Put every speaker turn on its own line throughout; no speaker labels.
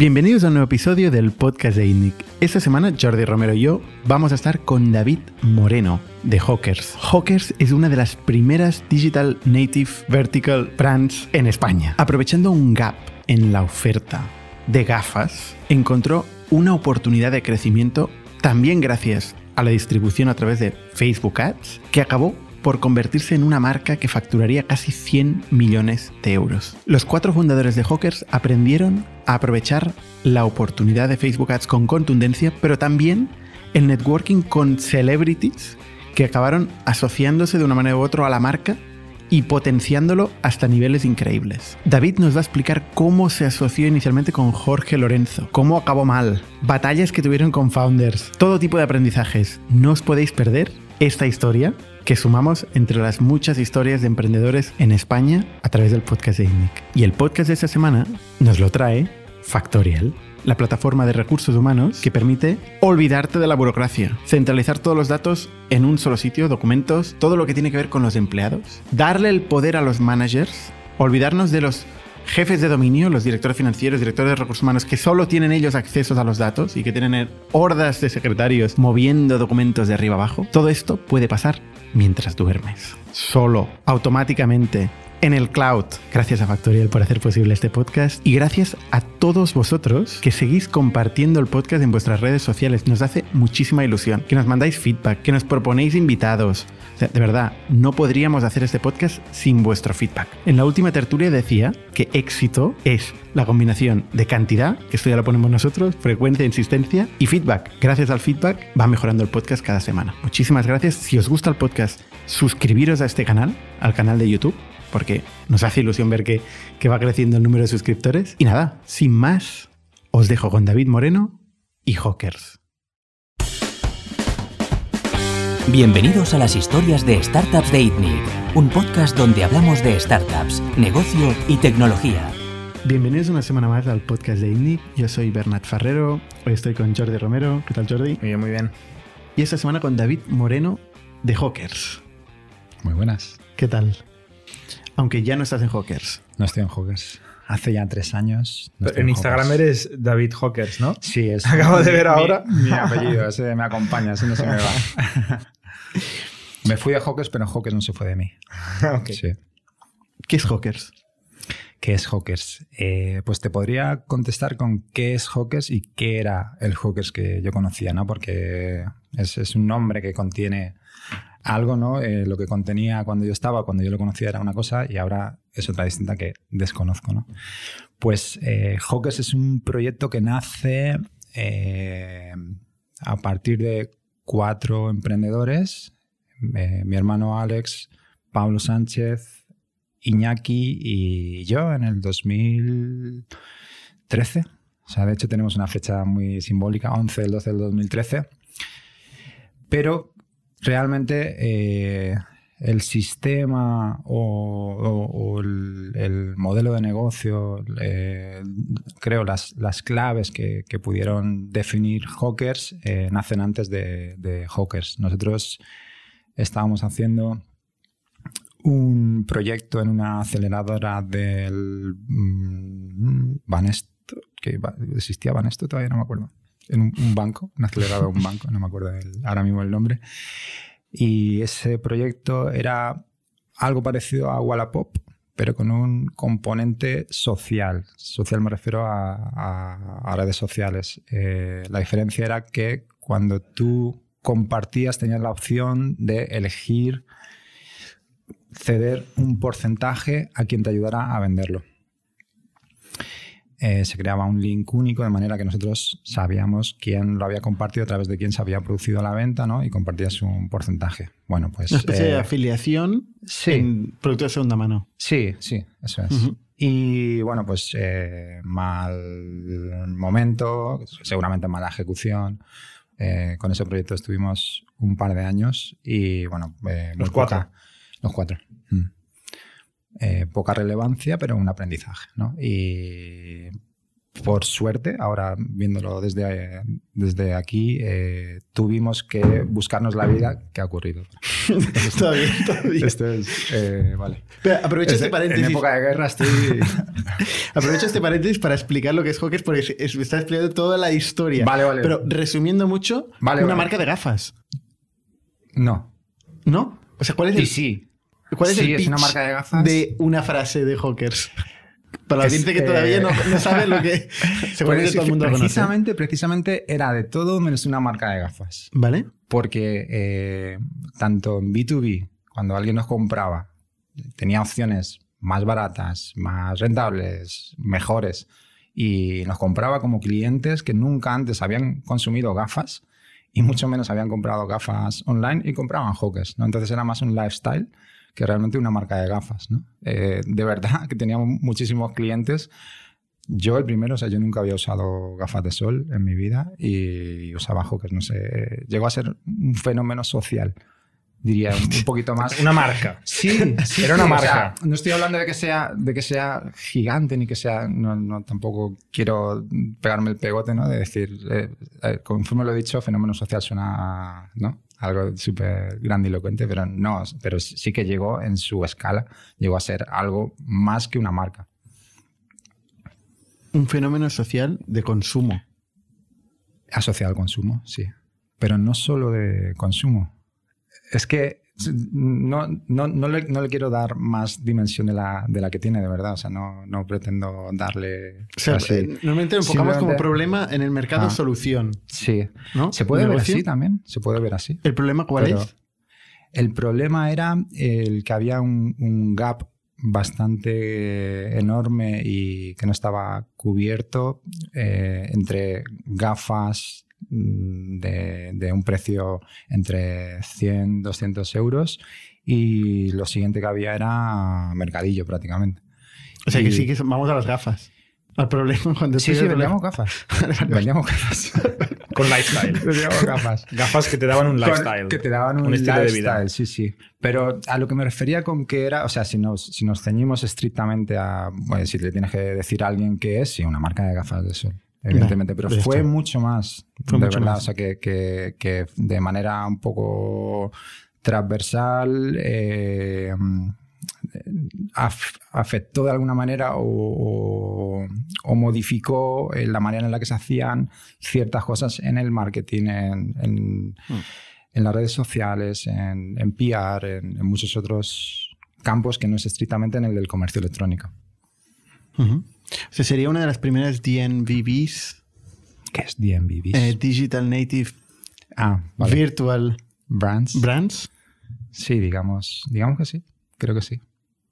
Bienvenidos a un nuevo episodio del podcast de INNIC. Esta semana Jordi Romero y yo vamos a estar con David Moreno de Hawkers. Hawkers es una de las primeras digital native vertical brands en España. Aprovechando un gap en la oferta de gafas, encontró una oportunidad de crecimiento también gracias a la distribución a través de Facebook Ads que acabó por convertirse en una marca que facturaría casi 100 millones de euros. Los cuatro fundadores de Hawkers aprendieron a aprovechar la oportunidad de Facebook Ads con contundencia, pero también el networking con celebrities que acabaron asociándose de una manera u otra a la marca y potenciándolo hasta niveles increíbles. David nos va a explicar cómo se asoció inicialmente con Jorge Lorenzo, cómo acabó mal, batallas que tuvieron con founders, todo tipo de aprendizajes. No os podéis perder esta historia que sumamos entre las muchas historias de emprendedores en España a través del podcast de INNIC. Y el podcast de esta semana nos lo trae Factorial, la plataforma de recursos humanos que permite olvidarte de la burocracia, centralizar todos los datos en un solo sitio, documentos, todo lo que tiene que ver con los empleados, darle el poder a los managers, olvidarnos de los jefes de dominio, los directores financieros, directores de recursos humanos, que solo tienen ellos accesos a los datos y que tienen hordas de secretarios moviendo documentos de arriba abajo, todo esto puede pasar mientras duermes. Solo, automáticamente, en el cloud. Gracias a Factorial por hacer posible este podcast y gracias a todos vosotros que seguís compartiendo el podcast en vuestras redes sociales. Nos hace muchísima ilusión. Que nos mandáis feedback, que nos proponéis invitados. de verdad, no podríamos hacer este podcast sin vuestro feedback. En la última tertulia decía que éxito es la combinación de cantidad, que esto ya lo ponemos nosotros, frecuencia, insistencia y feedback. Gracias al feedback va mejorando el podcast cada semana. Muchísimas gracias. Si os gusta el podcast, suscribiros a este canal, al canal de YouTube porque nos hace ilusión ver que, que va creciendo el número de suscriptores. Y nada, sin más, os dejo con David Moreno y Hawkers.
Bienvenidos a las historias de Startups de ITNIC, un podcast donde hablamos de startups, negocio y tecnología.
Bienvenidos una semana más al podcast de ITNIC. Yo soy Bernat Ferrero, hoy estoy con Jordi Romero. ¿Qué tal, Jordi?
Muy bien, muy bien.
Y esta semana con David Moreno de Hawkers.
Muy buenas.
¿Qué tal? Aunque ya no estás en Hawkers.
No estoy en Hawkers. Hace ya tres años.
No en, Instagram eres David Hawkers, ¿no?
Sí, es.
Acabo de ver ahora.
Mi, apellido, ese me acompaña, ese no se me va. me fui a Hawkers, pero Hawkers no se fue de mí.
okay. sí.
¿Qué es Hawkers?
¿Qué es Hawkers? Eh, pues te podría contestar con qué es Hawkers y qué era el Hawkers que yo conocía, ¿no? Porque es, es un nombre que contiene algo, ¿no? Eh, lo que contenía cuando yo estaba, cuando yo lo conocía era una cosa y ahora es otra distinta que desconozco, ¿no? Pues eh, Hawkers es un proyecto que nace eh, a partir de cuatro emprendedores, eh, mi hermano Alex, Pablo Sánchez, Iñaki y yo en el 2013. O sea, de hecho tenemos una fecha muy simbólica, 11 del 12 del 2013. Pero realmente eh, el sistema o, el, modelo de negocio, eh, creo las, las claves que, pudieron definir Hawkers eh, nacen antes de, de, Hawkers. Nosotros estábamos haciendo un proyecto en una aceleradora del mm, Banesto, que existía Banesto, todavía no me acuerdo en un, banco, un acelerador de un banco, no me acuerdo ahora mismo el nombre. Y ese proyecto era algo parecido a Wallapop, pero con un componente social. Social me refiero a, redes sociales. Eh, la diferencia era que cuando tú compartías tenías la opción de elegir ceder un porcentaje a quien te ayudara a venderlo. Eh, se creaba un link único de manera que nosotros sabíamos quién lo había compartido a través de quién se había producido la venta ¿no? y compartías un porcentaje. Bueno, pues...
Una especie de eh, afiliación en productos de segunda mano.
Sí, sí, eso es. Y bueno, pues eh, mal momento, seguramente mala ejecución. con ese proyecto estuvimos un par de años y bueno...
los cuatro.
los cuatro. Eh, poca relevancia, pero un aprendizaje. ¿no? Y por suerte, ahora viéndolo desde, desde aquí, eh, tuvimos que buscarnos la vida que ha ocurrido.
está bien, está bien.
Esto es, eh, vale.
Pero aprovecho
Es-
este paréntesis.
En época de guerra estoy...
Aprovecho este paréntesis para explicar lo que es Hawkers porque es- está explicando toda la historia.
Vale, vale.
Pero resumiendo mucho,
Vale,
una
vale.
marca de gafas,
no.
¿no? O sea, ¿cuál es el,
Y sí.
Cuál es
sí,
el
es
pitch
una marca de gafas.
de una frase de Hawkers? Para la
Es,
audiencia que
eh,
todavía no, no sabe lo que... Seguramente
Pues
todo el mundo lo conoce.
precisamente, precisamente era de todo menos una marca de gafas.
¿Vale?
Porque eh, tanto en B2B, cuando alguien nos compraba, tenía opciones más baratas, más rentables, mejores, y nos compraba como clientes que nunca antes habían consumido gafas y mucho menos habían comprado gafas online y compraban Hawkers, ¿no? Entonces era más un lifestyle que realmente una marca de gafas, ¿no? Eh, de verdad que teníamos muchísimos clientes. Yo el primero, o sea, yo nunca había usado gafas de sol en mi vida y usaba Hawkers, no sé, llegó a ser un fenómeno social, diría, un poquito más.
Una marca.
Sí, sí,
Era una
sí, o
marca.
sea, no estoy hablando de que sea, de que sea gigante ni que sea. No, no, tampoco quiero pegarme el pegote, ¿no? De decir, eh, eh, conforme lo he dicho, fenómeno social suena ¿no? algo súper grandilocuente, pero no, pero sí que llegó en su escala, llegó a ser algo más que una marca.
Un fenómeno social de consumo.
Asociado al consumo, sí. Pero no solo de consumo. Es que no, no, no, le, no le quiero dar más dimensión de la, de la que tiene, de verdad. O sea, no, no pretendo darle.
O sea,
así.
eh, normalmente enfocamos como problema en el mercado
Ah.
solución,
Sí.
¿no?
Se puede ver así también. Se puede ver así.
¿El problema cuál
Pero
es?
El problema era el que había un, un gap bastante enorme y que no estaba cubierto eh, entre gafas mm, de, de un precio entre 100, 200 euros y lo siguiente que había era mercadillo prácticamente.
O sea, que sí que vamos a las gafas. Al problema cuando
Sí, sí, vendíamos gafas. vendíamos gafas.
Con lifestyle.
vendíamos gafas.
Gafas que te daban un
Con-
lifestyle.
Que te daban un,
Un estilo de vida.
Sí, sí. Pero a lo que me refería con que era, o sea, si nos, si nos ceñimos estrictamente a, bueno, si le tienes que decir a alguien qué es, sí, una marca de gafas de sol, evidentemente. Pero
ya
fue
está.
mucho más,
Fue
de
mucho
verdad.
más.
O sea, que, que- que de manera un poco transversal eh, af- afectó de alguna manera o, o- o modificó eh, la manera en la que se hacían ciertas cosas en el marketing, en, en- en las redes sociales, en, en PR, en, en muchos otros campos que no es estrictamente en el del comercio electrónico.
Ujú. O sea, sería una de las primeras DNVBs,
¿Qué es DMVBs?
eh, Digital Native
ah, vale.
Virtual
Brands.
Brands.
sí, digamos, digamos que sí. Creo que sí.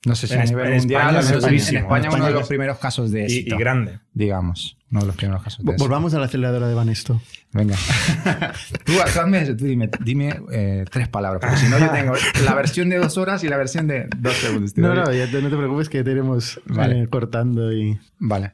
No sé si
En
a nivel mundial,
España
al menos en-. España,
En
uno de
España
los primeros casos de éxito.
y grande.
digamos, uno de los primeros casos de éxito.
Volvamos a la aceleradora de Banesto.
Venga. tú, hazme eso, tú dime, dime eh, tres palabras, porque si no yo tengo la versión de dos horas y la versión de dos segundos.
No, no, ya te- no te preocupes que tenemos
Vale.
eh, cortando y...
Vale.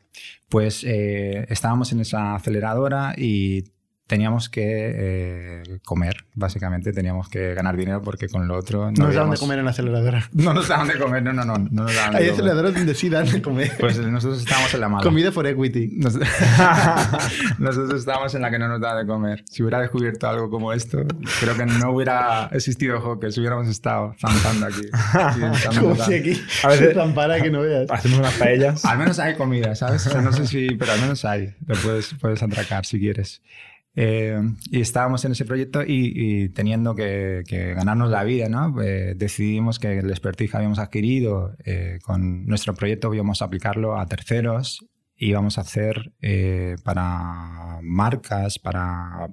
Pues eh, estábamos en esa aceleradora y teníamos que eh, comer, básicamente. Teníamos que ganar dinero porque con lo otro no,
No nos daban de comer en la aceleradora.
No nos daban de comer, no, no, no. no nos daban
Hay aceleradoras donde sí dan de comer.
Pues nosotros estábamos en la mala.
Comida for equity.
Nos- Nosotros estábamos en la que no nos da de comer. Si hubiera descubierto algo como esto, creo que no hubiera existido Hawkers, hubiéramos estado zampando aquí.
Como si aquí
A veces-
se zampara que no veas.
Hacemos unas paellas.
Al menos hay comida, ¿sabes? O sea, no sé si, pero al menos hay. Lo puedes, puedes atracar si quieres. Eh, y estábamos en ese proyecto y, teniendo que, que ganarnos la vida, ¿no? Eh, decidimos que el expertise que habíamos adquirido eh, con nuestro proyecto íbamos a aplicarlo a terceros y íbamos a hacer eh, para marcas, para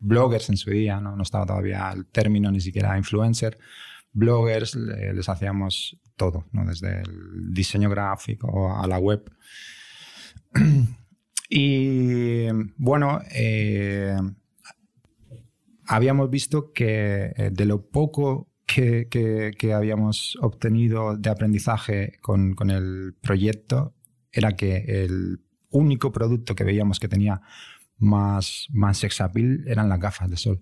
bloggers en su día, ¿no? estaba todavía el término ni siquiera influencer, bloggers, le- les hacíamos todo, ¿no? desde el diseño gráfico a la web. Y bueno, eh, habíamos visto que eh, de lo poco que, que- que habíamos obtenido de aprendizaje con, con el proyecto era que el único producto que veíamos que tenía más, más sex appeal eran las gafas de sol.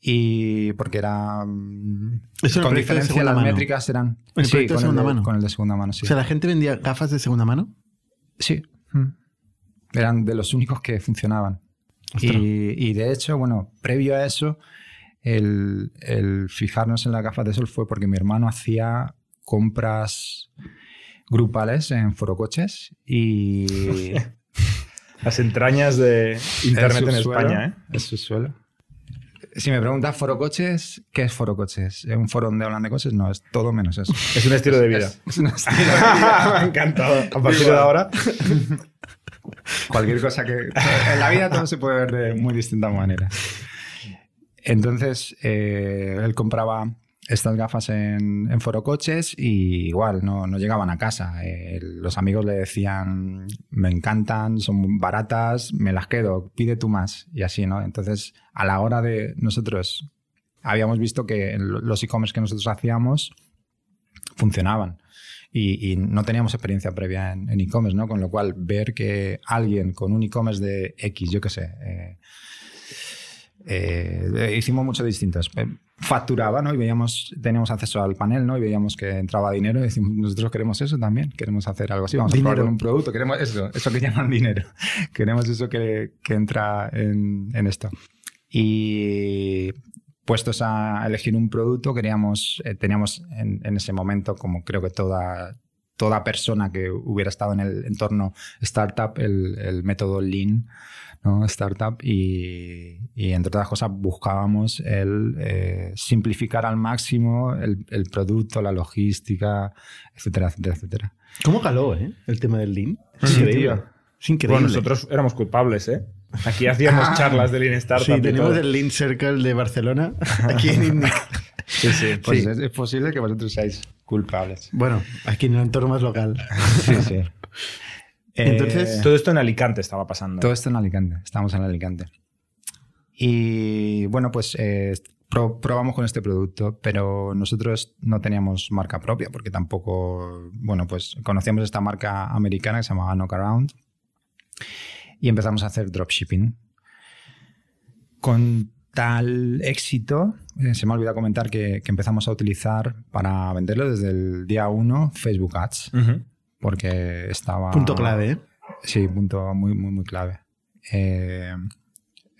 Y porque era. mm,
Eso
con
de
diferencia, las
mano.
métricas eran.
¿El
sí,
proyecto de
con,
segunda
el de,
mano?
con el de segunda mano, sí.
O sea, la gente vendía gafas de segunda mano.
sí. Mm. Eran de los únicos que funcionaban. Y, y de hecho, bueno, previo a eso, el, el fijarnos en las gafas de sol fue porque mi hermano hacía compras grupales en forocoches y
Las entrañas de Internet en España, ¿eh?
El subsuelo. Si me preguntas forocoches, ¿qué es forocoches? ¿Es un foro donde hablan de coches? No, es todo menos eso.
Es un estilo de vida.
Es, es un estilo de
Me ha encantado. A partir de ahora.
Cualquier cosa que... En la vida todo se puede ver de muy distintas maneras. Entonces, eh, él compraba estas gafas en, en forocoches y igual, no, no llegaban a casa. Eh, los amigos le decían, me encantan, son baratas, me las quedo, pide tú más. Y así, ¿no? Entonces, a la hora de nosotros, habíamos visto que los e-commerce que nosotros hacíamos funcionaban. Y, y no teníamos experiencia previa en e-commerce, ¿no? Con lo cual, ver que alguien con un e-commerce de X, yo qué sé, eh, eh, hicimos mucho distintos. Eh, Facturaba, ¿no? Y veíamos, teníamos acceso al panel, ¿no? Y veíamos que entraba dinero y decimos, nosotros queremos eso también, queremos hacer algo así, vamos a
Dinero.
probar con un producto, queremos eso, eso que llaman dinero, queremos eso que, que entra en, en esto. Y puestos a elegir un producto, queríamos, eh, teníamos en, en ese momento, como creo que toda, toda persona que hubiera estado en el entorno startup, el, el método Lean, ¿no? startup, y, y entre otras cosas buscábamos el eh, simplificar al máximo el, el producto, la logística, etcétera, etcétera, etcétera.
¿Cómo caló, eh? El tema del Lean. Es
Sí,
increíble.
tío.
Es increíble.
Bueno, nosotros éramos culpables, ¿eh? Aquí hacíamos charlas de Lean Startup.
Sí, tenemos
todo.
el Lean Circle de Barcelona aquí en INNIC.
Sí, sí.
Pues
Sí.
es, es posible que vosotros seáis culpables.
Bueno, aquí en el entorno más local.
Sí, sí.
Entonces,
Eh,
Todo esto en Alicante estaba pasando.
Todo esto en Alicante, estamos en Alicante. Y bueno, pues eh, pro- probamos con este producto, pero nosotros no teníamos marca propia porque tampoco, bueno, pues conocíamos esta marca americana que se llamaba Knockaround y empezamos a hacer dropshipping. Con tal éxito, eh, se me ha olvidado comentar que, que empezamos a utilizar para venderlo desde el día 1 Facebook Ads, porque estaba...
punto clave, ¿eh?
Sí, punto muy, muy, muy clave. Eh,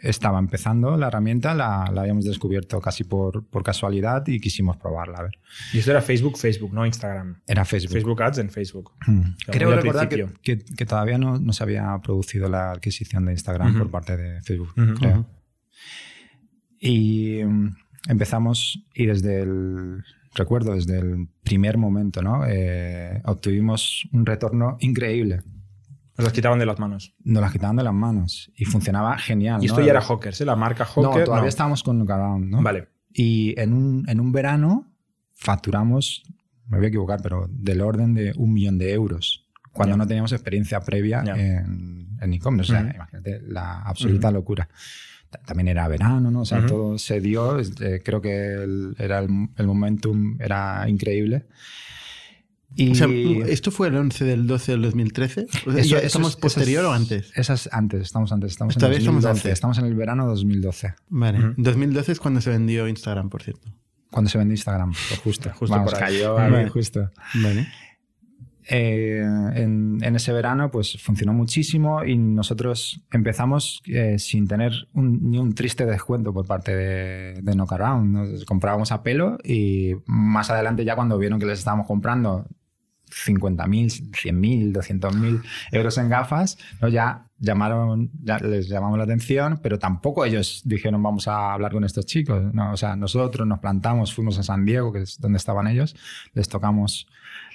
estaba empezando la herramienta, la, la habíamos descubierto casi por, por casualidad y quisimos probarla. A ver.
Y esto era Facebook, Facebook, no Instagram.
Era Facebook.
Facebook Ads en Facebook.
Mm.
Claro,
Creo recordar que, que- que todavía no, no se había producido la adquisición de Instagram por parte de Facebook. Creo. Y mm, empezamos, y desde el, recuerdo, desde el primer momento, ¿no? Eh, obtuvimos un retorno increíble.
Nos las quitaban de las manos.
Nos las quitaban de las manos y funcionaba genial.
Y esto
¿no?
ya era Hawkers, ¿eh? La marca Hawker.
No, todavía
no.
estábamos con Knockaround, ¿no?
Vale.
Y en un, en un verano facturamos, me voy a equivocar, pero del orden de un millón de euros, cuando no teníamos experiencia previa en, en e-commerce. O sea, imagínate la absoluta locura. Ta- También era verano, ¿no? O sea, todo se dio. este, creo que el, era el, el momentum era increíble. Y
O sea, ¿esto fue el 11 del 12 del 2013? O sea,
Eso-
¿ya
eso
¿Estamos
es-
posterior
es-
o antes?
Esa es antes, estamos antes. Estamos en
estamos
2012,
antes.
estamos en el verano 2012.
Vale.
Ujú.
2012 es cuando se vendió Instagram, por cierto.
Cuando se vendió Instagram, pues justo.
Justo
Vamos,
por
cayó
Vale.
justo.
Vale.
Eh, en, en ese verano pues funcionó muchísimo y nosotros empezamos eh, sin tener un- ni un triste descuento por parte de, de Knockaround. Nos comprábamos a pelo y más adelante ya cuando vieron que les estábamos comprando 50.000, 100.000, 200.000 euros en gafas, ¿no? ya llamaron, ya les llamamos la atención, pero tampoco ellos dijeron vamos a hablar con estos chicos. ¿no? O sea, nosotros nos plantamos, fuimos a San Diego, que es donde estaban ellos, les tocamos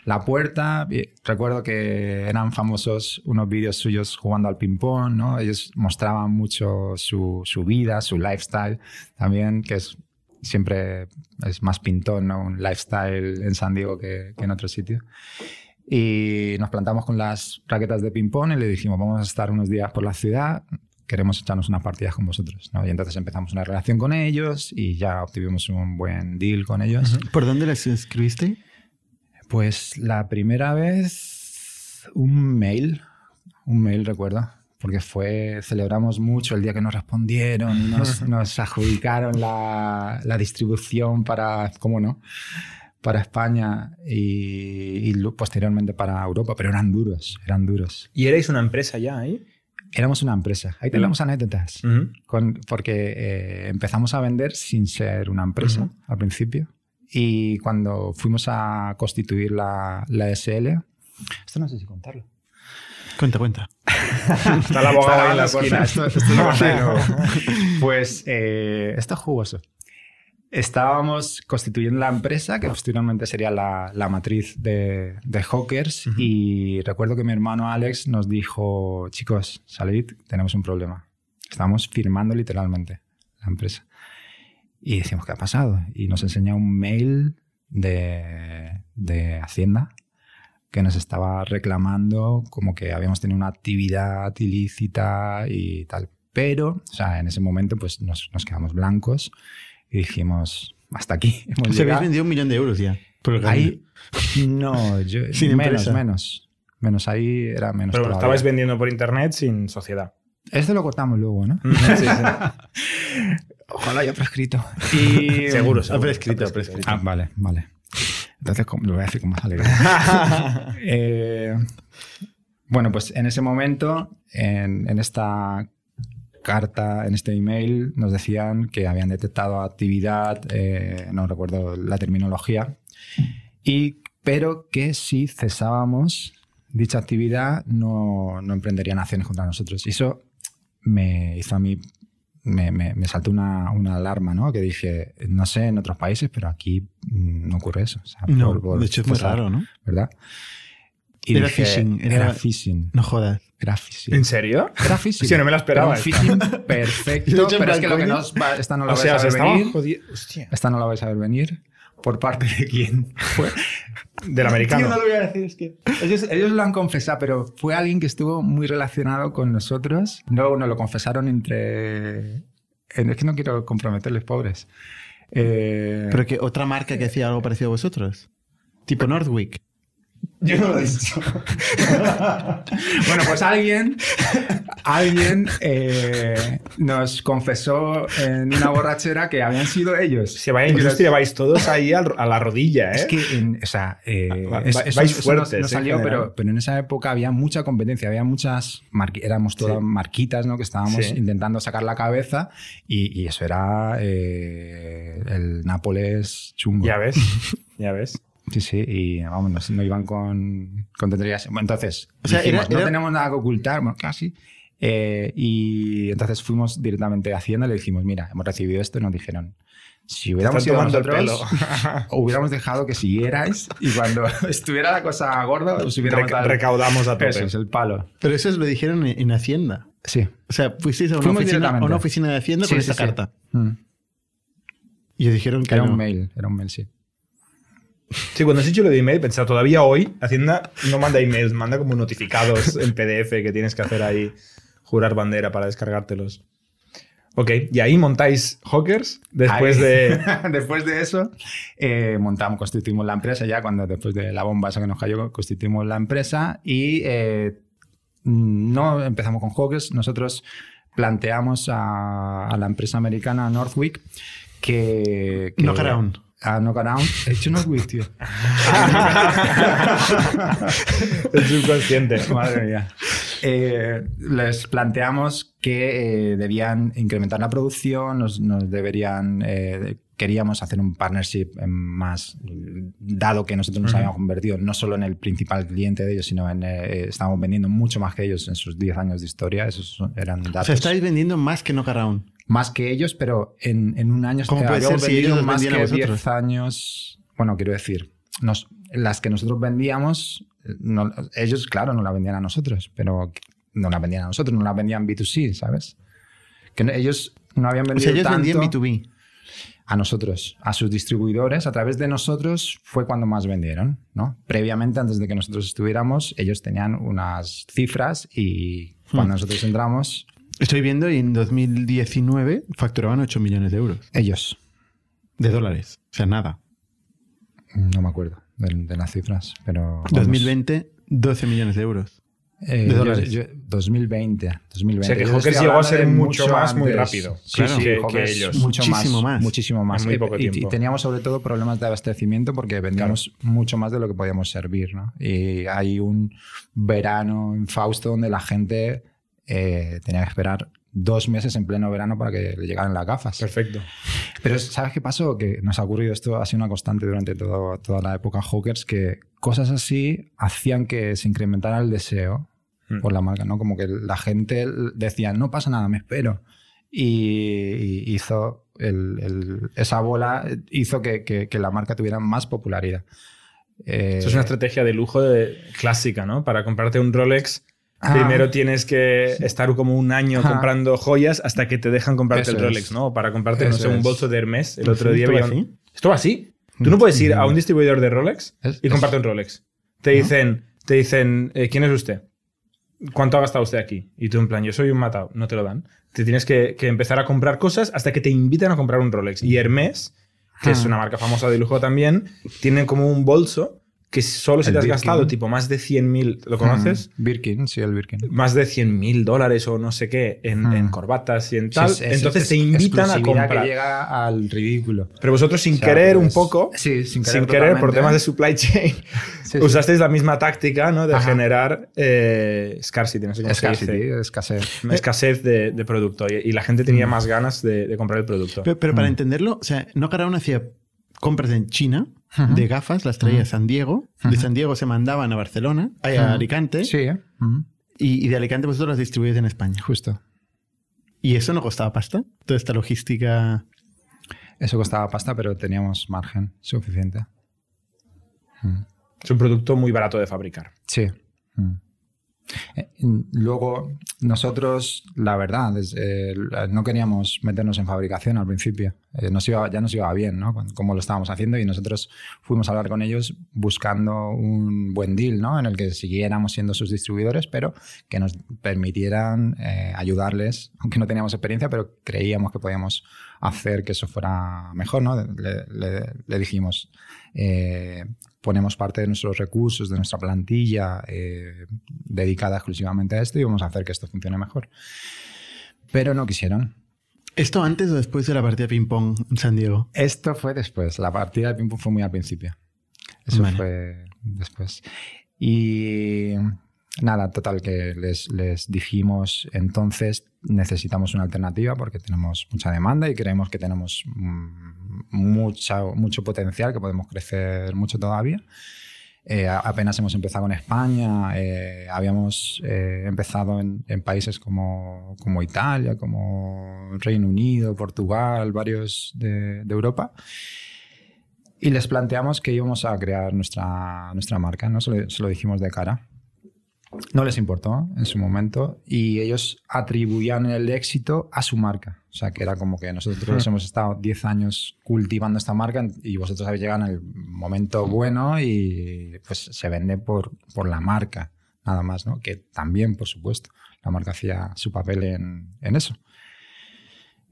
la puerta. Recuerdo que eran famosos unos vídeos suyos jugando al ping-pong, ¿no? Ellos mostraban mucho su, su vida, su lifestyle también, que es siempre es más pintón, ¿no? Un lifestyle en San Diego que, que en otro sitio. Y nos plantamos con las raquetas de ping-pong y le dijimos, vamos a estar unos días por la ciudad, queremos echarnos unas partidas con vosotros. ¿no? Y entonces empezamos una relación con ellos y ya obtuvimos un buen deal con ellos.
¿Por dónde les escribiste?
Pues la primera vez, un mail, un mail recuerdo, porque fue, celebramos mucho el día que nos respondieron, nos, nos adjudicaron la, la distribución para, ¿cómo no? Para España y, y posteriormente para Europa, pero eran duros, eran duros.
¿Y erais una empresa ya ahí?
éramos una empresa. Ahí tenemos anécdotas.
Ujú.
Con- porque eh, empezamos a vender sin ser una empresa
Ujú.
al principio. Y cuando fuimos a constituir la, la SL, esto no sé si contarlo.
Cuenta, cuenta.
Está el abogado ahí en la
Está
esquina.
esto- esto conté. Pues eh, esto es jugoso. Estábamos constituyendo la empresa, que posteriormente sería la, la matriz de, de Hawkers, y recuerdo que mi hermano Alex nos dijo, chicos, salid, tenemos un problema. Estamos firmando literalmente la empresa. Y decimos, ¿qué ha pasado? Y nos enseña un mail de, de Hacienda que nos estaba reclamando como que habíamos tenido una actividad ilícita y tal. Pero, o sea, en ese momento pues nos, nos quedamos blancos y dijimos, hasta aquí. Hemos
Se habéis vendido un millón de euros ya. Por el
Ahí, no, yo,
Sin
menos,
empresa.
menos. Menos, ahí era menos
Pero bueno, estabais vendiendo por internet sin sociedad.
Esto lo cortamos luego, ¿no?
Sí, sí.
Ojalá haya prescrito. Y,
Seguro,
Ha
seguro.
prescrito, ha prescrito.
Ah, vale, vale. Entonces, ¿cómo- lo voy a decir con más alegría. Eh, bueno, pues en ese momento, en, en esta carta, en este email, nos decían que habían detectado actividad, eh, no recuerdo la terminología, y, pero que si cesábamos dicha actividad no, no emprenderían acciones contra nosotros. Y eso me hizo a mí, me, me- me saltó una, una alarma, ¿no? Que dije, no sé en otros países, pero aquí mm, no ocurre eso. O sea,
No,
por- por
de hecho es muy raro, ¿no?
¿Verdad?
Era phishing, era-
Era, phishing.
No jodas.
Era phishing.
¿En serio?
Era phishing.
Sí, no me lo esperaba
Era un phishing perfecto. pero es que lo que no esta no la
O sea,
vais
se
a ver venir.
Hostia.
Esta no la vais a ver venir. ¿Por parte de quién? Fue,
Del americano.
lo voy a decir, es que...
ellos, ellos lo han confesado, pero fue alguien que estuvo muy relacionado con nosotros. No, nos lo confesaron entre... en- Es que no quiero comprometerles, pobres. Eh,
Pero que otra marca que hacía algo parecido a vosotros. Tipo Northwick.
Yo no lo he dicho. bueno, pues alguien, alguien eh, nos confesó en una borrachera que habían sido ellos.
Se vayan,
Pues
os lleváis todos ahí al- a la rodilla, ¿eh?
Es que, en- o sea, eh,
Va-
eso,
vais
eso
fuertes,
no, no
eh,
salió, pero, pero en esa época había mucha competencia, había muchas, éramos todas
Sí.
marquitas, ¿no? Que estábamos
Sí.
intentando sacar la cabeza y, y eso era eh, el Nápoles chungo.
Ya ves, ya ves.
Sí, sí, y vamos, no, no iban con, con tonterías. Bueno, Entonces,
O sea,
dijimos,
era-
no
era-
tenemos nada que ocultar, bueno, casi. Eh, y entonces fuimos directamente a Hacienda y le dijimos, mira, hemos recibido esto y nos dijeron, si hubiéramos ido nosotros, hubiéramos dejado que siguierais y cuando estuviera la cosa gorda, os hubiéramos
Reca-
dado
recaudamos a tope.
eso, es el palo.
Pero eso lo dijeron en, en Hacienda.
Sí.
O sea, fuisteis a una, oficina, a una oficina de Hacienda
Sí,
con
sí,
esta
sí.
carta.
Mm.
Y os dijeron que
Era
no.
un mail, era un mail, sí.
Sí, cuando has dicho lo de email, pensaba, todavía hoy Hacienda no manda emails, manda como notificados en PDF que tienes que hacer ahí, jurar bandera para descargártelos. Ok, y ahí montáis Hawkers después
Ahí-
de...
después de eso, eh, montamos, constituimos la empresa ya, cuando después de la bomba esa que nos cayó, constituimos la empresa y eh, no empezamos con Hawkers, nosotros planteamos a, a la empresa americana Northwick que...
around.
A Knock Around. He dicho Northwick, tío.
El subconsciente.
Madre mía. Eh, les planteamos que eh, debían incrementar la producción, nos, nos deberían. eh, queríamos hacer un partnership más, dado que nosotros nos habíamos convertido no solo en el principal cliente de ellos, sino en. eh, estábamos vendiendo mucho más que ellos en sus 10 años de historia. Esos eran
O
datos.
sea, estáis vendiendo más que Knock Around.
Más que ellos, pero en, en un año
¿Cómo puede ser si ellos os
más que
vosotros?
10 años. Bueno, quiero decir, nos- las que nosotros vendíamos, no- ellos, claro, no la vendían a nosotros, pero no la vendían a nosotros, no la vendían B2C, ¿sabes? Que no- ellos no habían
O
vendido
sea, ellos
tanto
vendían B2B.
a nosotros, a sus distribuidores, a través de nosotros fue cuando más vendieron, ¿no? Previamente, antes de que nosotros estuviéramos, ellos tenían unas cifras y cuando
Hmm.
nosotros entramos,
Estoy viendo y en 2019 facturaban 8 millones de euros.
ellos,
De dólares. O sea, nada.
no me acuerdo de, de las cifras, pero... vamos.
2020, 12 millones de euros.
Eh,
de
yo-
dólares.
yo- 2020, 2020.
O sea, que
Yo
Hawkers llegó a ser mucho más, muy rápido.
Sí,
Claro.
sí,
que- ellos.
Mucho
Muchísimo más.
Muchísimo más.
En muy
Y-
poco
y, y teníamos sobre todo problemas de abastecimiento porque vendíamos mucho más de lo que podíamos servir. ¿no? Y hay un verano infausto donde la gente eh, tenía que esperar dos meses en pleno verano para que le llegaran las gafas.
Perfecto.
Pero ¿sabes qué pasó? Que nos ha ocurrido esto, ha sido una constante durante todo- toda la época Hawkers, que cosas así hacían que se incrementara el deseo
Mm.
por la marca, ¿no? Como que la gente decía, no pasa nada, me espero. Y, y hizo el- el- esa bola hizo que, que- que la marca tuviera más popularidad. Eh,
Eso es una estrategia de lujo de- clásica, ¿no? Para comprarte un Rolex,
ah,
primero tienes que estar como un año
Ajá.
comprando joyas hasta que te dejan comprarte
Eso
el Rolex,
es.
¿no? O para comprarte, no sé, un bolso de Hermes. El otro día
¿Esto va
veía un-
así?
¿Esto va así? Tú no puedes ir a un distribuidor de Rolex y comprarte un Rolex. Te dicen, te dicen eh, ¿quién es usted? ¿Cuánto ha gastado usted aquí? Y tú en plan, yo soy un matado, no te lo dan. Te tienes que, que empezar a comprar cosas hasta que te invitan a comprar un Rolex. Y Hermes, que es
Ah.
una marca famosa de lujo también, tiene como un bolso que solo si
El
te has
Birkin.
gastado tipo más de 100.000, ¿lo conoces?
Mm, Birkin, sí, el Birkin.
Más de 100.000 dólares o no sé qué en, en corbatas y en tal.
Sí, es-
Entonces
es-
te invitan a comprar.
que llega al ridículo.
Pero vosotros sin
O sea,
querer un
pues,
poco,
sí, sin querer
sin querer por temas de supply chain,
Sí, sí.
usasteis la misma táctica ¿no? de
Ajá.
generar eh, scarcity, no sé cómo
Scarcity,
se dice.
escasez.
Escasez de, de producto y, y la gente tenía
Mm.
más ganas de, de comprar el producto.
Pero, pero para
Mm.
entenderlo, o sea, no Nocarown hacía compras en China De gafas, las traía. San Diego. De. San Diego se mandaban a Barcelona, a. Alicante.
Sí, ¿eh?
Y, y de Alicante vosotros las distribuís en España.
justo.
¿Y eso no costaba pasta? Toda esta logística.
Eso costaba pasta, pero teníamos margen suficiente.
Es un producto muy barato de fabricar.
Sí. Mm. Eh, Luego, nosotros, la verdad, eh, no queríamos meternos en fabricación al principio. Eh, ya nos iba bien, ¿no? Como lo estábamos haciendo y nosotros fuimos a hablar con ellos buscando un buen deal, ¿no? En el que siguiéramos siendo sus distribuidores, pero que nos permitieran ayudarles, aunque no teníamos experiencia, pero creíamos que podíamos hacer que eso fuera mejor, ¿no? Le, dijimos, ponemos parte de nuestros recursos, de nuestra plantilla eh, dedicada exclusivamente a esto y vamos a hacer que esto funcione mejor. Pero no quisieron.
¿Esto antes o después de la partida de ping-pong en San Diego?
Esto fue después. La partida de ping-pong fue muy al principio. Eso
Vale.
fue después. Y nada, total, que les, les dijimos entonces necesitamos una alternativa porque tenemos mucha demanda y creemos que tenemos mm, mucha, mucho potencial, que podemos crecer mucho todavía. Eh, apenas hemos empezado con España, eh, habíamos eh, empezado en, en países como, como Italia, como Reino Unido, Portugal, varios de, Europa. Y les planteamos que íbamos a crear nuestra, nuestra marca, ¿no? Se lo dijimos de cara. No les importó en su momento y ellos atribuían el éxito a su marca. O sea, que era como que nosotros hemos estado 10 años cultivando esta marca y vosotros habéis llegado en el momento bueno y pues se vende por, por la marca, nada más, ¿no? Que también, por supuesto, la marca hacía su papel en, en eso.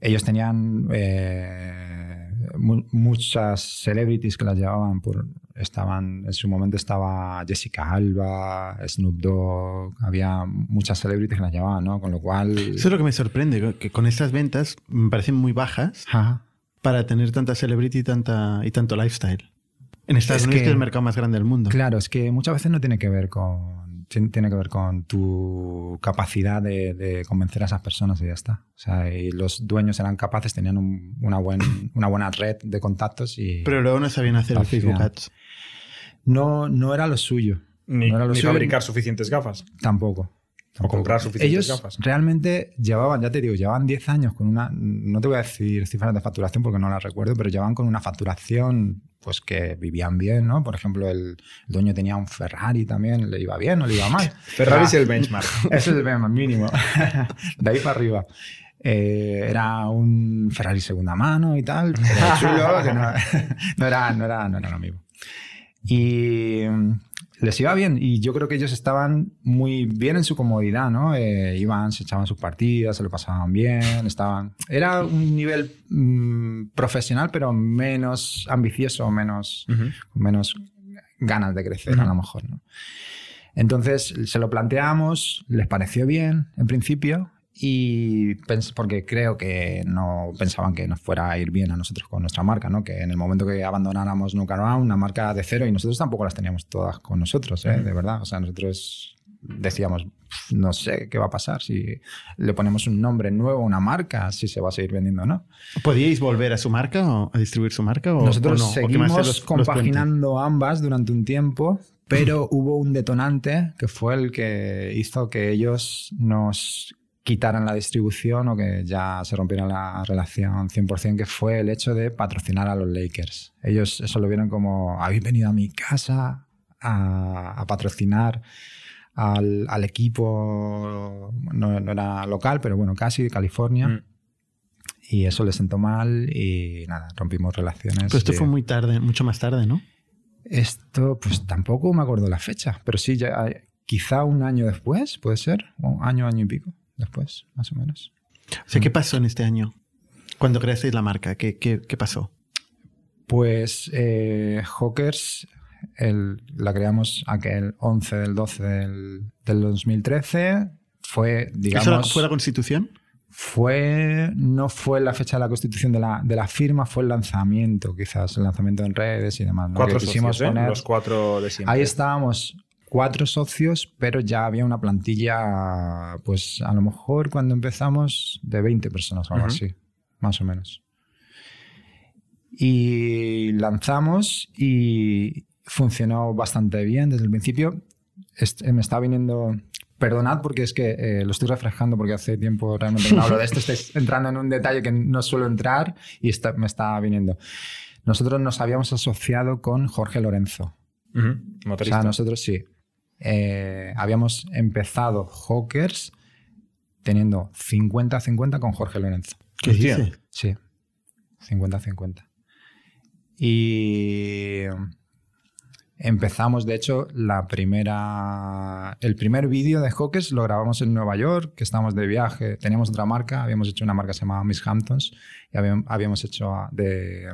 Ellos tenían eh, mu- muchas celebrities que las llevaban por estaban en su momento estaba Jessica Alba, Snoop Dogg, había muchas celebrities que las llevaban, ¿no? Con lo cual
Eso es lo que me sorprende, que con estas ventas me parecen muy bajas
Ajá.
para tener tanta celebrity y, tanta, y tanto lifestyle. En Estados
Es
Unidos, que
que-
es el mercado más grande del mundo.
Claro, es que muchas veces no tiene que ver con tiene que ver con tu capacidad de, de convencer a esas personas y ya está. O sea, y los dueños eran capaces, tenían un- una, buen- una buena red de contactos y
Pero luego no sabían hacer el Facebook. Ads.
no, no era lo suyo.
Ni,
No era lo
ni
suyo.
fabricar suficientes gafas.
Tampoco.
O
tampoco.
comprar suficientes
Ellos
gafas.
realmente llevaban, ya te digo, llevaban 10 años con una, no te voy a decir cifras de facturación porque no las recuerdo, pero llevaban con una facturación pues que vivían bien, ¿no? Por ejemplo, el, dueño tenía un Ferrari también, le iba bien o le iba mal.
Ferrari
Era-
es el benchmark.
Es el tema mínimo. De ahí para arriba. Eh, era un Ferrari segunda mano y tal, pero chulo, que no, no era, no, era, no era lo mismo. Y les iba bien y yo creo que ellos estaban muy bien en su comodidad, ¿no? Eh, iban, se echaban sus partidas, se lo pasaban bien, estaban... Era un nivel mm, profesional, pero menos ambicioso, menos menos ganas de crecer, a lo mejor. ¿no? Entonces se lo planteamos, les pareció bien en principio, y porque creo que no pensaban que nos fuera a ir bien a nosotros con nuestra marca, ¿no? que en el momento que abandonáramos Nuka una marca de cero, y nosotros tampoco las teníamos todas con nosotros, ¿eh? de verdad. O sea, nosotros decíamos, no sé qué va a pasar, si le ponemos un nombre nuevo, una marca, si se va a seguir vendiendo o no.
¿Podíais volver a su marca o a distribuir su marca? O,
Nosotros seguimos
los
compaginando ambas durante un tiempo, pero hubo un detonante que fue el que hizo que ellos nos quitaran la distribución o que ya se rompiera la relación 100%, que fue el hecho de patrocinar a los Lakers. Ellos eso lo vieron como, habéis venido a mi casa a, a patrocinar al, al equipo, no, no era local, pero bueno, casi de California.
Mm.
Y eso les sentó mal y nada, rompimos relaciones.
Pero esto
de-
fue muy tarde, mucho más tarde, ¿no?
esto, pues tampoco me acuerdo la fecha, pero sí, ya, quizá un año después, puede ser, un año, año y pico después, más o menos.
O sea, ¿qué pasó en este año? Cuando creasteis la marca, ¿qué, qué, qué pasó?
Pues eh, Hawkers el- la creamos aquel 11 del 12 del, del 2013. Fue, digamos,
¿Eso fue la constitución?
fue, no fue la fecha de la constitución de la, de la firma, fue el lanzamiento, quizás, el lanzamiento en redes y demás. ¿no?
Cuatro ¿eh? Los cuatro de siempre.
Ahí estábamos cuatro socios, pero ya había una plantilla, pues a lo mejor cuando empezamos, de 20 personas o algo así, más o menos. Y lanzamos y funcionó bastante bien desde el principio. Est- me está viniendo... Perdonad porque es que eh, lo estoy refrescando porque hace tiempo realmente no hablo de esto. Estáis entrando en un detalle que no suelo entrar y está- me está viniendo. Nosotros nos habíamos asociado con Jorge Lorenzo. O
Motorista.
sea, nosotros sí. Eh, habíamos empezado Hawkers teniendo 50-50 con Jorge Lorenzo.
¿Qué dices?
Sí. 50-50. Y empezamos, de hecho, la primera. El primer vídeo de Hawkers lo grabamos en Nueva York, que estábamos de viaje. Teníamos otra marca, habíamos hecho una marca que se llamaba Miss Hamptons y habíamos, hecho ah, de.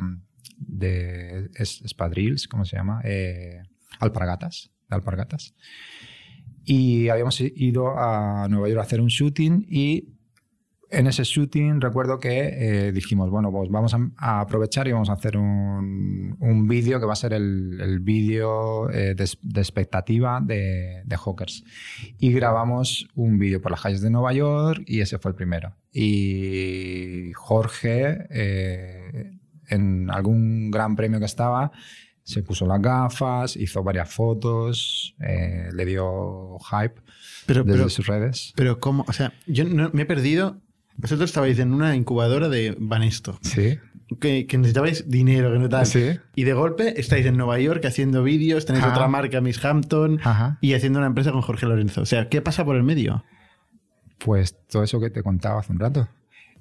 de es- espadrilles, ¿cómo se llama? Eh, alpargatas. De alpargatas. Y habíamos ido a Nueva York a hacer un shooting y en ese shooting recuerdo que eh, dijimos, bueno, pues vamos a, aprovechar y vamos a hacer un, un vídeo que va a ser el, el vídeo eh, de, de expectativa de, de Hawkers. Y grabamos un vídeo por las calles de Nueva York y ese fue el primero. Y Jorge, eh, en algún gran premio que estaba, se puso las gafas, hizo varias fotos, eh, le dio hype
Pero,
desde
pero,
sus redes.
pero ¿cómo? O sea, yo no- me he perdido. Vosotros estabais en una incubadora de Banesto,
Sí,
que, que necesitabais dinero, que no tal.
sí.
Y de golpe estáis en Nueva York haciendo vídeos, tenéis
Ajá.
otra marca, Miss Hampton,
Ajá.
y haciendo una empresa con Jorge Lorenzo. O sea, ¿qué pasa por el medio?
Pues todo eso que te contaba hace un rato.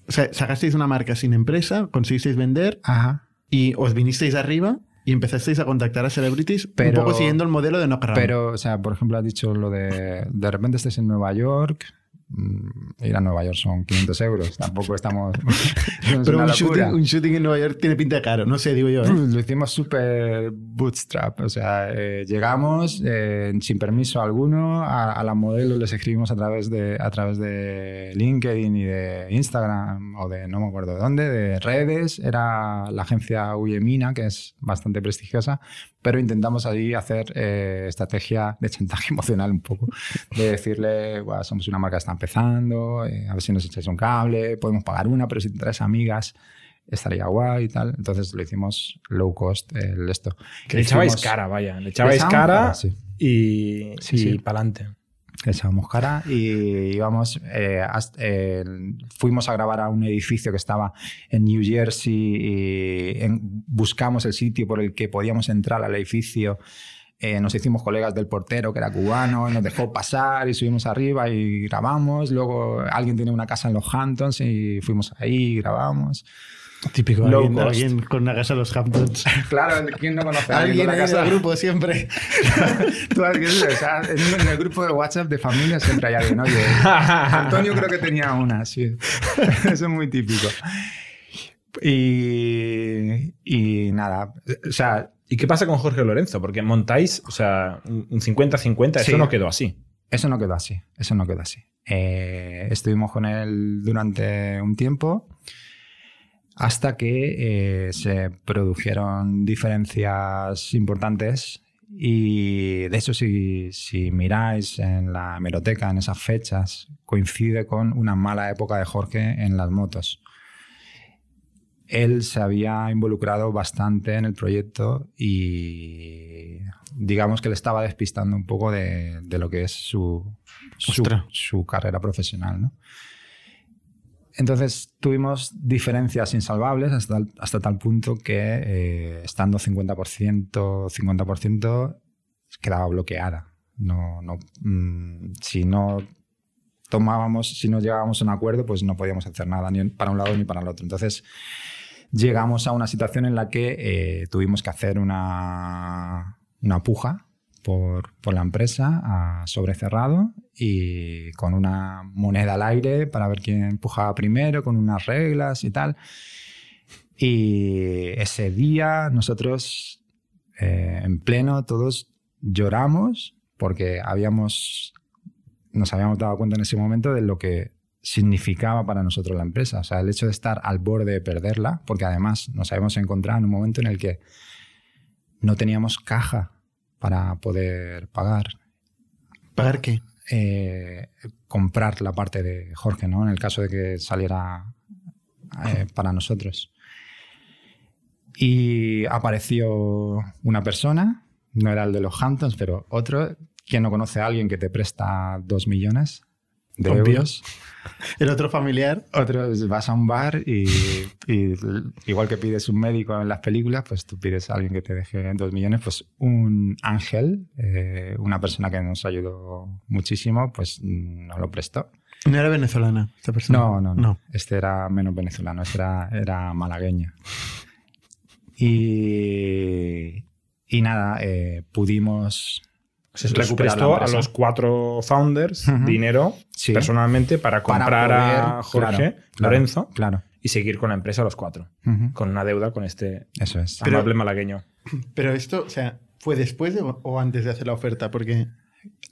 O sea, sacasteis una marca sin empresa, conseguisteis vender
Ajá.
y os vinisteis arriba y empezasteis a contactar a celebrities
Pero-
un poco siguiendo el modelo de No.
Pero, o sea, por ejemplo, has dicho lo de de repente estés en Nueva York. Mm, Ir a Nueva York son 500 euros. Tampoco estamos. no es
Pero un shooting, un shooting en Nueva York tiene pinta de caro, no sé, digo yo. ¿eh?
Lo hicimos súper bootstrap. O sea, eh, llegamos eh, sin permiso alguno. A, a la modelo les escribimos a través, de, a través de LinkedIn y de Instagram o de no me acuerdo de dónde, de redes. Era la agencia Uyemina, que es bastante prestigiosa. Pero intentamos ahí hacer eh, estrategia de chantaje emocional un poco. De decirle, "Buah, somos una marca que está empezando, eh, a ver si nos echáis un cable, podemos pagar una, pero si te traes amigas estaría guay y tal. Entonces lo hicimos low cost, el esto.
Que le echabais cara, vaya. Le echabais cara
sí.
y,
Sí,
y
sí.
para adelante.
Le echábamos cara y íbamos, eh, hasta- eh, fuimos a grabar a un edificio que estaba en New Jersey y en- buscamos el sitio por el que podíamos entrar al edificio. Eh, nos hicimos colegas del portero que era cubano, nos dejó pasar y subimos arriba y grabamos. Luego alguien tiene una casa en los Hamptons y fuimos ahí y grabamos.
Típico, alguien, alguien con una casa en los Hamptons.
Claro, ¿quién no conoce a
alguien
la
en
casa?
el grupo siempre.
Tú, alguien, o sea, en, en el grupo de WhatsApp de familia siempre hay alguien, oye. Antonio creo que tenía una, sí. Eso es muy típico. Y, y nada, o sea,
¿Y qué pasa con Jorge Lorenzo? Porque montáis, o sea, un un 50-50,
Sí.
eso no quedó así.
eso no quedó así, eso no quedó así. Eh, estuvimos con él durante un tiempo hasta que eh, se produjeron diferencias importantes Y de hecho, si, si miráis en la hemeroteca en esas fechas, coincide con una mala época de Jorge en las motos. Él se había involucrado bastante en el proyecto y digamos que le estaba despistando un poco de, de lo que es su, su, su carrera profesional. ¿no? Entonces tuvimos diferencias insalvables hasta, hasta tal punto que eh, estando 50%, 50% quedaba bloqueada. No, no, mm, si no tomábamos, si no llegábamos a un acuerdo, pues no podíamos hacer nada, ni para un lado ni para el otro. Entonces llegamos a una situación en la que eh, tuvimos que hacer una, una puja por, la empresa a sobre cerrado y con una moneda al aire para ver quién empujaba primero, con unas reglas y tal. Y ese día nosotros, eh, en pleno, todos lloramos porque habíamos, nos habíamos dado cuenta en ese momento de lo que significaba para nosotros la empresa. O sea, el hecho de estar al borde de perderla, porque además nos habíamos encontrado en un momento en el que no teníamos caja para poder pagar.
¿Pagar qué?
eh, comprar la parte de Jorge, ¿no? En el caso de que saliera eh, para nosotros. Y apareció una persona, no era el de los Hamptons, pero otro, quien no conoce a alguien que te presta dos millones de
Obvio.
euros.
El otro familiar.
Otro vas a un bar y, y igual que pides un médico en las películas, pues tú pides a alguien que te deje dos millones, pues un ángel, eh, una persona que nos ayudó muchísimo, pues nos lo prestó.
No era venezolana esta persona.
No, no, no. Este era menos venezolano, este era, era malagueño. Y, y nada, eh, pudimos
Se
recuperar
prestó a los cuatro founders dinero
Sí.
personalmente para
Para
comprar a Jorge
claro,
Lorenzo
Claro.
y seguir con la empresa los cuatro, con una deuda con este
Eso es.
Pero-
amable malagueño.
Pero esto, o sea, ¿fue después de- o antes de hacer la oferta? Porque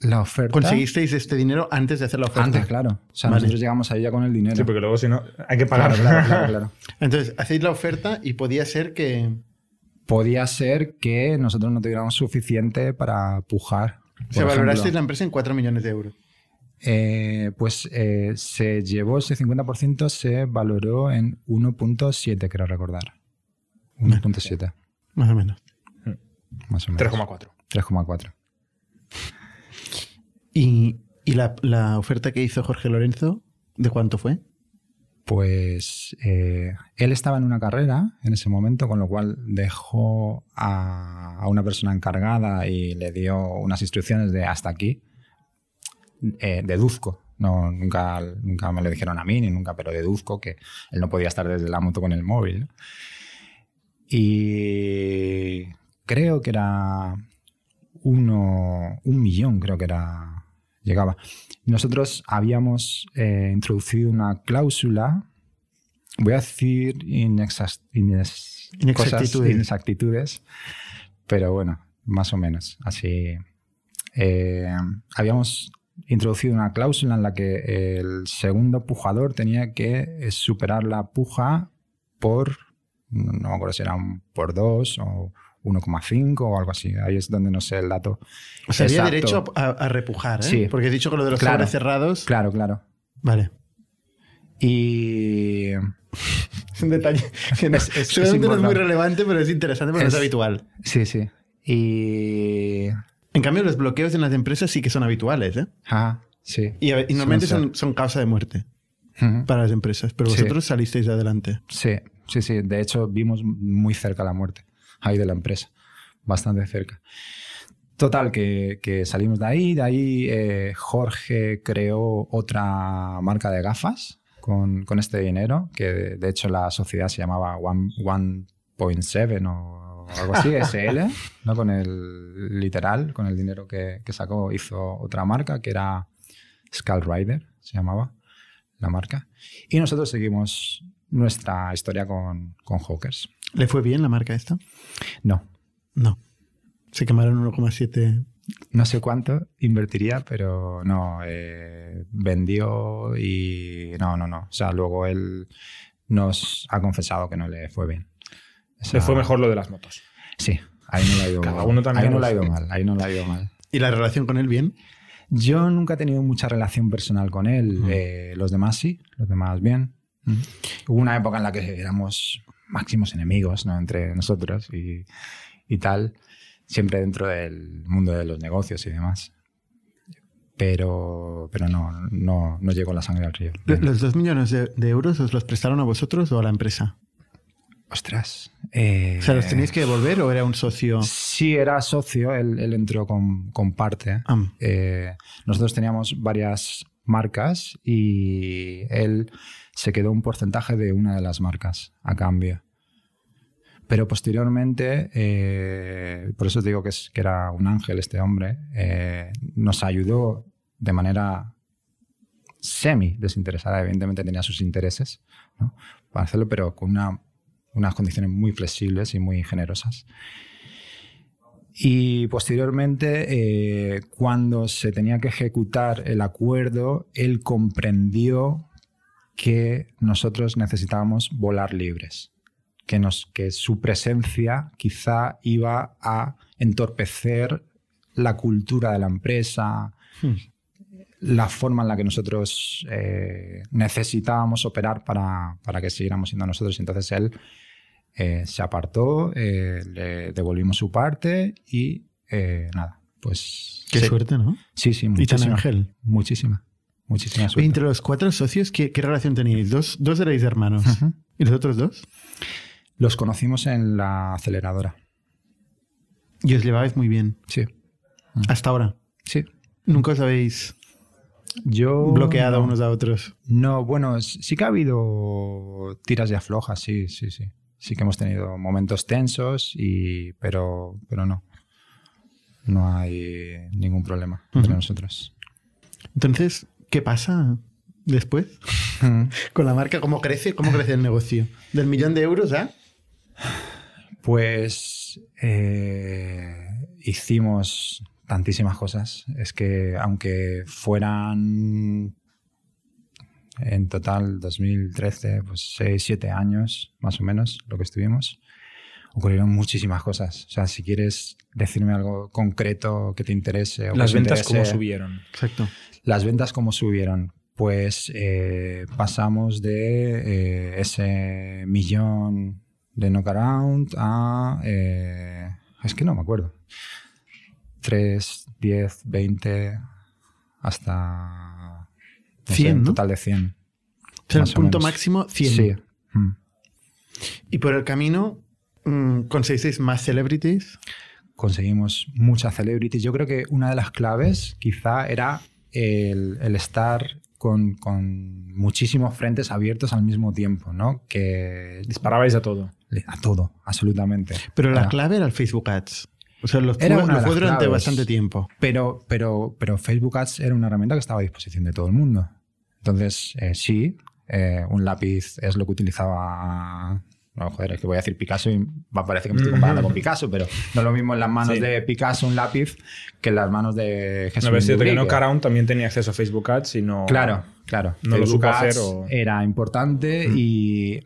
La oferta.
conseguisteis este dinero antes de hacer la oferta.
Antes, claro. O sea,
Vale.
nosotros llegamos ahí ya con el dinero.
Sí, porque luego si no hay que pagar.
Claro, claro, claro, claro.
Entonces, hacéis la oferta y podía ser que.
Podía ser que nosotros no tuviéramos suficiente para pujar.
Valorasteis
ejemplo.
la empresa en 4 millones de euros.
Eh, pues eh, se llevó ese 50%, se valoró en 1.7, creo recordar. 1.7,
Más o menos.
más o menos.
3,4.
3,4.
¿Y, y la, la oferta que hizo Jorge Lorenzo, de cuánto fue?
Pues eh, él estaba en una carrera en ese momento, con lo cual dejó a, una persona encargada y le dio unas instrucciones de hasta aquí. Eh, deduzco, nunca, nunca me lo dijeron a mí, ni nunca, pero deduzco que él no podía estar desde la moto con el móvil. Y creo que era uno, un millón, creo que era, llegaba. Nosotros habíamos eh, introducido una cláusula, voy a decir inexas- ines-
Inexactitudes.
cosas, inexactitudes, pero bueno, más o menos, así. Eh, habíamos introducido una cláusula en la que el segundo pujador tenía que eh, superar la puja por, no me acuerdo si era un por dos o 1,5 o algo así. Ahí es donde no sé el dato.
O sea, había
Exacto.
derecho a, a repujar, ¿eh?
Sí.
Porque he dicho que lo de los
Claro.
cerrados.
Claro, claro.
Vale.
Y
Es un detalle que no,
Es- es- es
no es muy relevante, pero es interesante porque no es habitual.
sí, sí. Y
En cambio, los bloqueos en las empresas sí que son habituales, ¿eh?
ah, sí.
Y, normalmente son, son causa de muerte para las empresas, pero
Sí.
vosotros salisteis de adelante.
Sí, sí, sí. De hecho, vimos muy cerca la muerte ahí de la empresa. Bastante cerca. Total, que, que salimos de ahí. De ahí eh, Jorge creó otra marca de gafas con, con este dinero, que de, de hecho la sociedad se llamaba One- 1.7 o algo así, SL, ¿no? con el literal, con el dinero que, que sacó, hizo otra marca que era Skull Rider, se llamaba la marca. Y nosotros seguimos nuestra historia con, con Hawkers.
¿Le fue bien la marca esta?
No,
No. Se quemaron 1,7.
no sé cuánto invertiría, pero no, eh, vendió y no, no, no. O sea, luego él nos ha confesado que no le fue bien. O sea,
Le fue mejor lo de las motos.
Sí, Ahí no la ha ido,
Cada uno también
ahí no la ha ido mal. Ahí no la ha ido mal.
¿Y la relación con él bien?
Yo nunca he tenido mucha relación personal con él. eh, los demás sí, los demás bien. Hubo una época en la que éramos máximos enemigos ¿no? entre nosotros y, y tal, siempre dentro del mundo de los negocios y demás. Pero, pero no, no, no llegó la sangre al río.
¿Lo- ¿Los dos millones de, de euros os los prestaron a vosotros o a la empresa?
Ostras. eh,
O sea, ¿los tenéis que devolver o era un socio?
Sí, era socio, él, él entró con, con parte.
Ah,
Eh, nosotros teníamos varias marcas y él se quedó un porcentaje de una de las marcas a cambio. Pero posteriormente, eh, por eso te digo que, es, que era un ángel este hombre, eh, nos ayudó de manera semi desinteresada, evidentemente tenía sus intereses ¿no? para hacerlo, pero con una- unas condiciones muy flexibles y muy generosas. Y posteriormente, eh, cuando se tenía que ejecutar el acuerdo, él comprendió que nosotros necesitábamos volar libres, que, nos, que su presencia quizá iba a entorpecer la cultura de la empresa, la forma en la que nosotros eh, necesitábamos operar para, para que siguiéramos siendo nosotros. Entonces él eh, se apartó, eh, le devolvimos su parte y nada, pues...
qué
sí.
suerte, ¿no?
Sí, sí,
Y tan
muchísima.
ángel.
Muchísima, muchísima suerte.
entre los cuatro socios, ¿qué, qué relación teníais? Dos, dos erais hermanos.
Ujú.
¿Y los otros dos?
Los conocimos en la aceleradora.
Y os llevabais muy bien.
Sí,
Hasta ahora.
sí.
Nunca os habéis
Yo...
bloqueado
no.
unos a otros.
No, bueno, sí que ha habido tiras y aflojas, sí, sí, sí. Sí que hemos tenido momentos tensos, y, pero, pero no. No hay ningún problema entre nosotros.
Entonces, ¿qué pasa después con la marca? ¿Cómo crece? ¿Cómo crece el negocio? ¿Del millón de euros a?
Pues eh, hicimos tantísimas cosas. Es que aunque fueran en total 2013, pues 6, 7 años más o menos lo que estuvimos, ocurrieron muchísimas cosas. O sea, si quieres decirme algo concreto que te interese. O que
Las ventas, ¿cómo
interese-
subieron?
Exacto.
Las ventas, ¿cómo subieron? Pues eh, pasamos de eh, ese millón de knockaround a. eh, es que no me acuerdo. 3, 10, 20, hasta.
100,
un
¿no?
total de 100.
O sea, el punto máximo, 100.
Sí. Mm.
Y por el camino, mm, ¿conseguisteis más celebrities?
conseguimos muchas celebrities. Yo creo que una de las claves quizá era el, el estar con, con muchísimos frentes abiertos al mismo tiempo, ¿no? Que
Disparabais a todo.
a todo, absolutamente.
Pero la
Era-
clave era el Facebook Ads. O sea, lo fue,
Era
lo fue durante
claves.
bastante tiempo.
Pero, pero, pero Facebook Ads era una herramienta que estaba a disposición de todo el mundo. Entonces, eh, sí, eh, un lápiz es lo que utilizaba. No, joder, es que voy a decir Picasso y va a parecer que me estoy comparando con Picasso, pero no es lo mismo en las manos
Sí.
de Picasso un lápiz que en las manos de Jesús.
No, pero es cierto que no Caraun también tenía acceso a Facebook Ads y no.
Claro, claro.
No lo supo hacer o-
Era importante y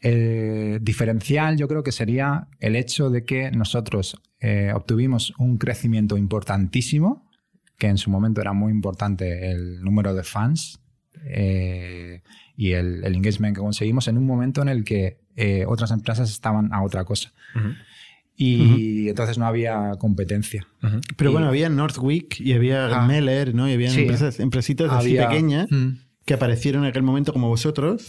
el diferencial yo creo que sería el hecho de que nosotros eh, obtuvimos un crecimiento importantísimo, que en su momento era muy importante el número de fans eh, y el, el engagement que conseguimos en un momento en el que eh, otras empresas estaban a otra cosa. Y entonces no había competencia.
Pero
Y-
bueno, había Northwick y había
Ah.
Meller, ¿no? Y había
Sí.
empresas, empresitas así
Había-
pequeñas
Mm.
que aparecieron en aquel momento como vosotros,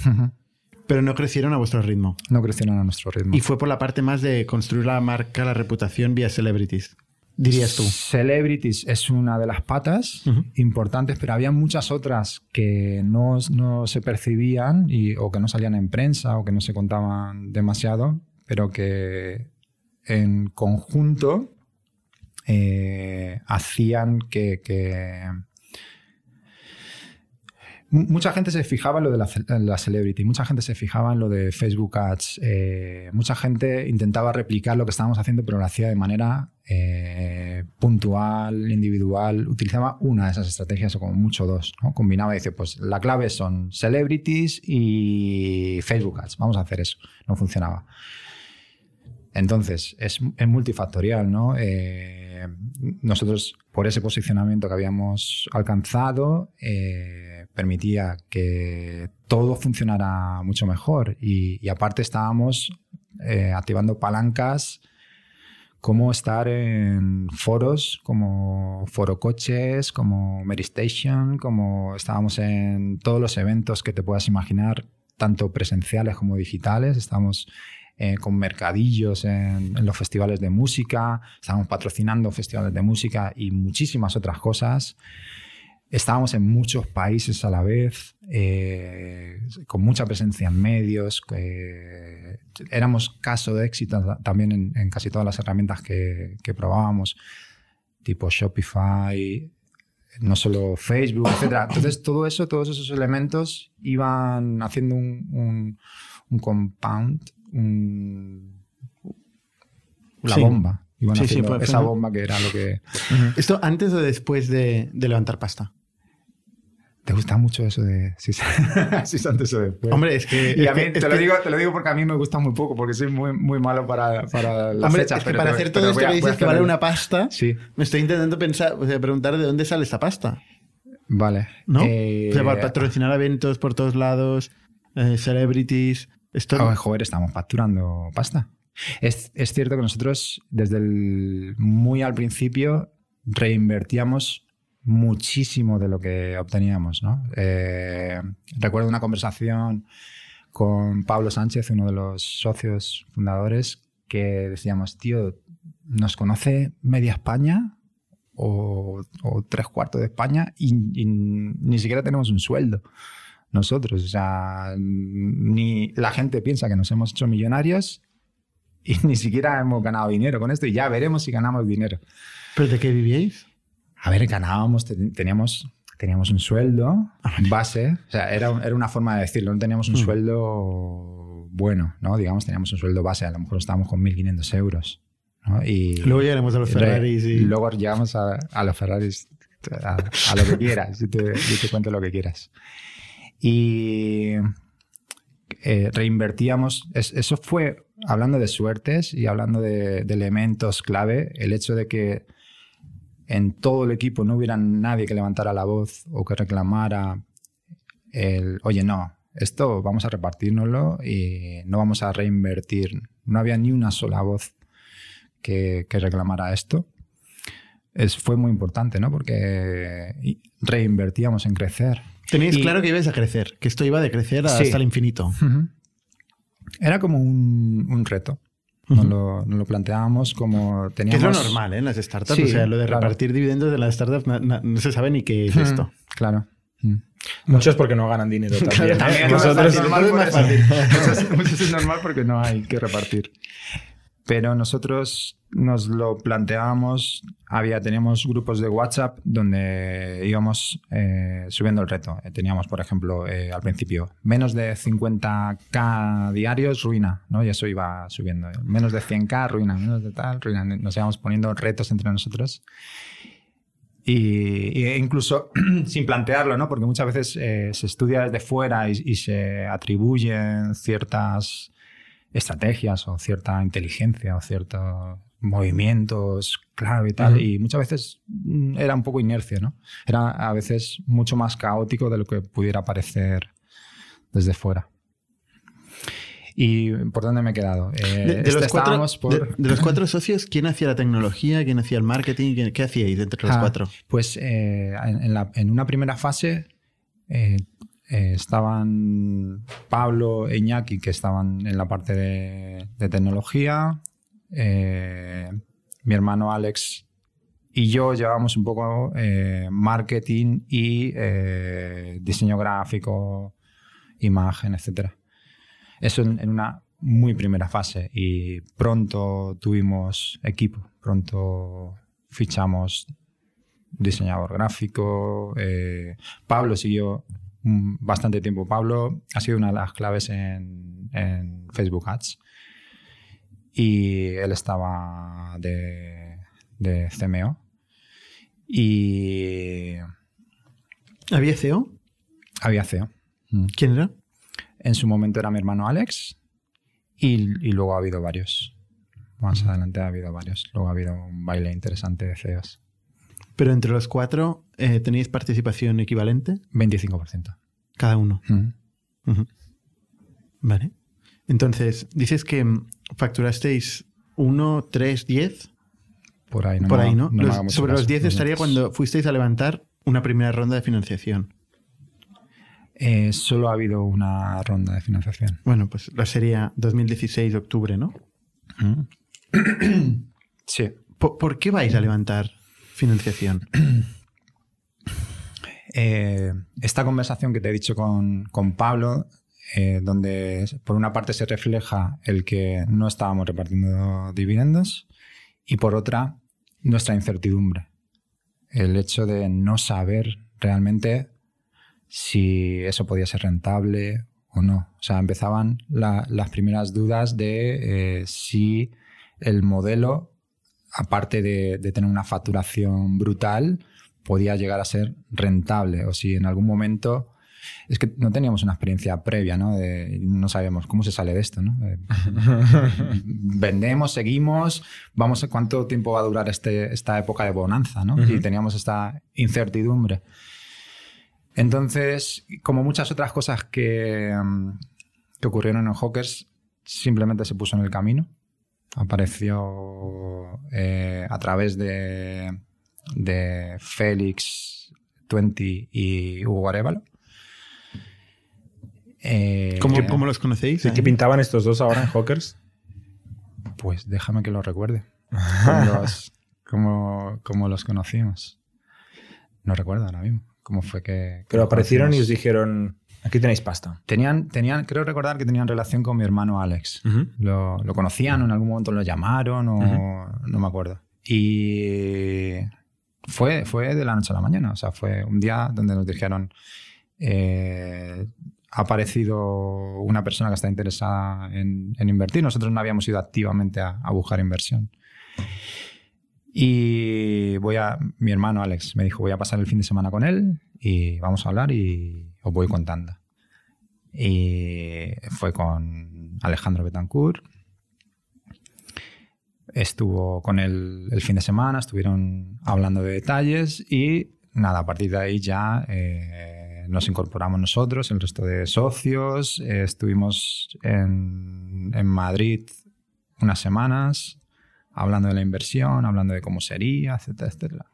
pero no crecieron a vuestro ritmo.
No crecieron a nuestro ritmo.
Y fue por la parte más de construir la marca, la reputación vía celebrities. Dirías tú.
Celebrities es una de las patas importantes, pero había muchas otras que no, no se percibían y, o que no salían en prensa o que no se contaban demasiado, pero que en conjunto eh, hacían que, que- Mu- Mucha gente se fijaba en lo de la, la celebrity, mucha gente se fijaba en lo de Facebook Ads, eh, mucha gente intentaba replicar lo que estábamos haciendo, pero lo hacía de manera eh, puntual, individual, utilizaba una de esas estrategias o como mucho dos, ¿no? Combinaba y dice, pues la clave son celebrities y Facebook Ads, vamos a hacer eso, no funcionaba. Entonces, es, multifactorial, ¿no? Eh, nosotros, por ese posicionamiento que habíamos alcanzado, eh, permitía que todo funcionara mucho mejor. Y, aparte estábamos activando palancas como estar en foros como Foro Coches, como Mary Station, como estábamos en todos los eventos que te puedas imaginar, tanto presenciales como digitales. Estamos eh, con mercadillos en, en, los festivales de música, estábamos patrocinando festivales de música y muchísimas otras cosas. Estábamos en muchos países a la vez, eh, con mucha presencia en medios. Eh, éramos caso de éxito también en, en casi todas las herramientas que, que, probábamos, tipo Shopify, no solo Facebook, etc. Entonces, todo eso, todos esos elementos iban haciendo un, un, un compound un, la sí. bomba. Iban sí, haciendo sí, esa bomba que era lo que...
Uh -huh. ¿Esto antes o después de, de, levantar pasta?
¿Te gusta mucho eso de si, si antes o después?
Hombre, es que...
Y a mí,
es
te,
que,
lo digo, te lo digo porque a mí me gusta muy poco, porque soy muy, muy malo para, para las
Hombre,
fechas.
es que
pero
para
te-
hacer todo esto que dices que vale una pasta,
Sí,
me estoy intentando pensar, o sea, preguntar de dónde sale esta pasta,
vale.
¿no?
Eh,
o sea, para patrocinar eventos por todos lados, eh, celebrities... Esto,
Ah, joder, estamos facturando pasta. Es, es cierto que nosotros desde el muy al principio reinvertíamos muchísimo de lo que obteníamos. Eh, recuerdo una conversación con Pablo Sánchez, uno de los socios fundadores, que decíamos, tío, ¿nos conoce media España o, o tres cuartos de España y, y ni siquiera tenemos un sueldo? nosotros. O sea, ni la gente piensa que nos hemos hecho millonarios y ni siquiera hemos ganado dinero con esto y ya veremos si ganamos dinero.
¿Pero de qué vivíais?
A ver, ganábamos, te- teníamos, teníamos un sueldo base, o sea, era, era una forma de decirlo, no teníamos un
Mm.
sueldo bueno, ¿no? Digamos, teníamos un sueldo base, a lo mejor estábamos con 1.500 euros. ¿no? Y
Luego llegaremos a los Ferraris y...
Luego llegamos a, a los Ferraris, a, a lo que quieras, yo te, yo te cuento lo que quieras. Y eh, reinvertíamos, es- eso fue, hablando de suertes y hablando de, de elementos clave, el hecho de que en todo el equipo no hubiera nadie que levantara la voz o que reclamara el, oye, no, esto vamos a repartirnoslo y no vamos a reinvertir. No había ni una sola voz que, que reclamara esto. Es, fue muy importante, ¿no? Porque reinvertíamos en crecer.
Teníais
Y-
claro que ibais a crecer, que esto iba de crecer hasta
Sí.
el infinito.
Era como un, un reto. Nos,
Ujú.
lo, nos lo planteáamos como
Que
teníamos...
es lo normal ¿eh? en las startups.
Sí,
o sea, lo de
claro.
repartir dividendos de las startups no se sabe ni qué es esto.
Claro. Mm.
Muchos porque no ganan dinero también.
También
¿eh?
es
Nosotros-
normal
es
muchos es normal porque no hay que repartir. Pero nosotros nos lo planteábamos, había, teníamos grupos de WhatsApp donde íbamos eh, subiendo el reto. Eh, Teníamos, por ejemplo, eh, al principio, menos de 50k diarios, ruina, ¿no? Y eso iba subiendo. Menos de 100k, ruina, menos de tal, ruina. Nos íbamos poniendo retos entre nosotros. Y, incluso sin plantearlo, ¿no? Porque muchas veces se estudia desde fuera y se atribuyen ciertas estrategias o cierta inteligencia o ciertos movimientos clave y tal. Y muchas veces mm, era un poco inercia, ¿no? Era a veces mucho más caótico de lo que pudiera parecer desde fuera. ¿Y por dónde me he quedado? Eh,
De, de
este-
los cuatro,
estábamos por-
de- de los cuatro socios, ¿quién hacía la tecnología? ¿Quién hacía el marketing? ¿Quién- ¿Qué hacíais entre los
Ah,
cuatro?
Pues eh, en, en la- en una primera fase eh, eh, estaban Pablo e Iñaki, que estaban en la parte de, tecnología. eh, mi hermano Alex y yo llevamos un poco eh, marketing y diseño gráfico, imagen, etc. Eso en, una muy primera fase y pronto tuvimos equipo, pronto fichamos diseñador gráfico. Pablo siguió bastante tiempo. Pablo ha sido una de las claves en, en Facebook Ads. Y él estaba de, de CMO. Y
¿Había CEO?
había CEO.
¿Quién era?
En su momento era mi hermano Alex. Y, y luego ha habido varios. Más adelante ha habido varios. Luego ha habido un baile interesante de CEOs.
Pero entre los cuatro, eh, ¿tenéis participación equivalente?
25%.
Cada uno. Vale. Entonces, dices que mm, facturasteis 1, 3, 10.
Por ahí no.
por ahí, ¿no? Los- sobre los
caso.
10 estaría cuando fuisteis a levantar una primera ronda de financiación.
Eh, solo ha habido una ronda de financiación.
Bueno, pues la sería 2016, octubre, ¿no?
Sí.
¿Por, por qué vais a levantar financiación?
Eh, esta conversación que te he dicho con, con Pablo, eh, donde por una parte se refleja el que no estábamos repartiendo dividendos y por otra nuestra incertidumbre. El hecho de no saber realmente si eso podía ser rentable o no. O sea, empezaban la- las primeras dudas de eh, si el modelo, aparte de, de tener una facturación brutal, podía llegar a ser rentable o si en algún momento es que no teníamos una experiencia previa, ¿no? De- no sabíamos cómo se sale de esto, ¿no? Vendemos, seguimos, vamos a cuánto tiempo va a durar este, esta época de bonanza, ¿no? Y teníamos esta incertidumbre. Entonces, como muchas otras cosas que, mm, que ocurrieron en Hawkers, simplemente se puso en el camino. Apareció eh, a través de, de Félix, Twenty y Hugo Arevalo. Eh,
¿Cómo, cómo los conocéis?
¿Qué pintaban estos dos ahora en Hawkers?
Pues déjame que lo recuerde. ¿Cómo los, cómo- cómo los conocimos? No recuerdo ahora mismo. ¿Cómo fue que... que
Pero aparecieron y os dijeron, aquí tenéis pasta.
Tenían, tenían, creo recordar que tenían relación con mi hermano Alex. Lo, lo conocían o en algún momento lo llamaron o no me acuerdo. Y fue, fue de la noche a la mañana. O sea, fue un día donde nos dijeron, eh, ha aparecido una persona que está interesada en, en invertir. Nosotros no habíamos ido activamente a, a buscar inversión. Y voy a, mi hermano Alex me dijo, voy a pasar el fin de semana con él y vamos a hablar y os voy contando. Y fue con Alejandro Betancourt. Estuvo con él el fin de semana, estuvieron hablando de detalles y nada, a partir de ahí ya eh, nos incorporamos nosotros, el resto de socios. eh, estuvimos en, en Madrid unas semanas hablando de la inversión, hablando de cómo sería, etcétera, etcétera.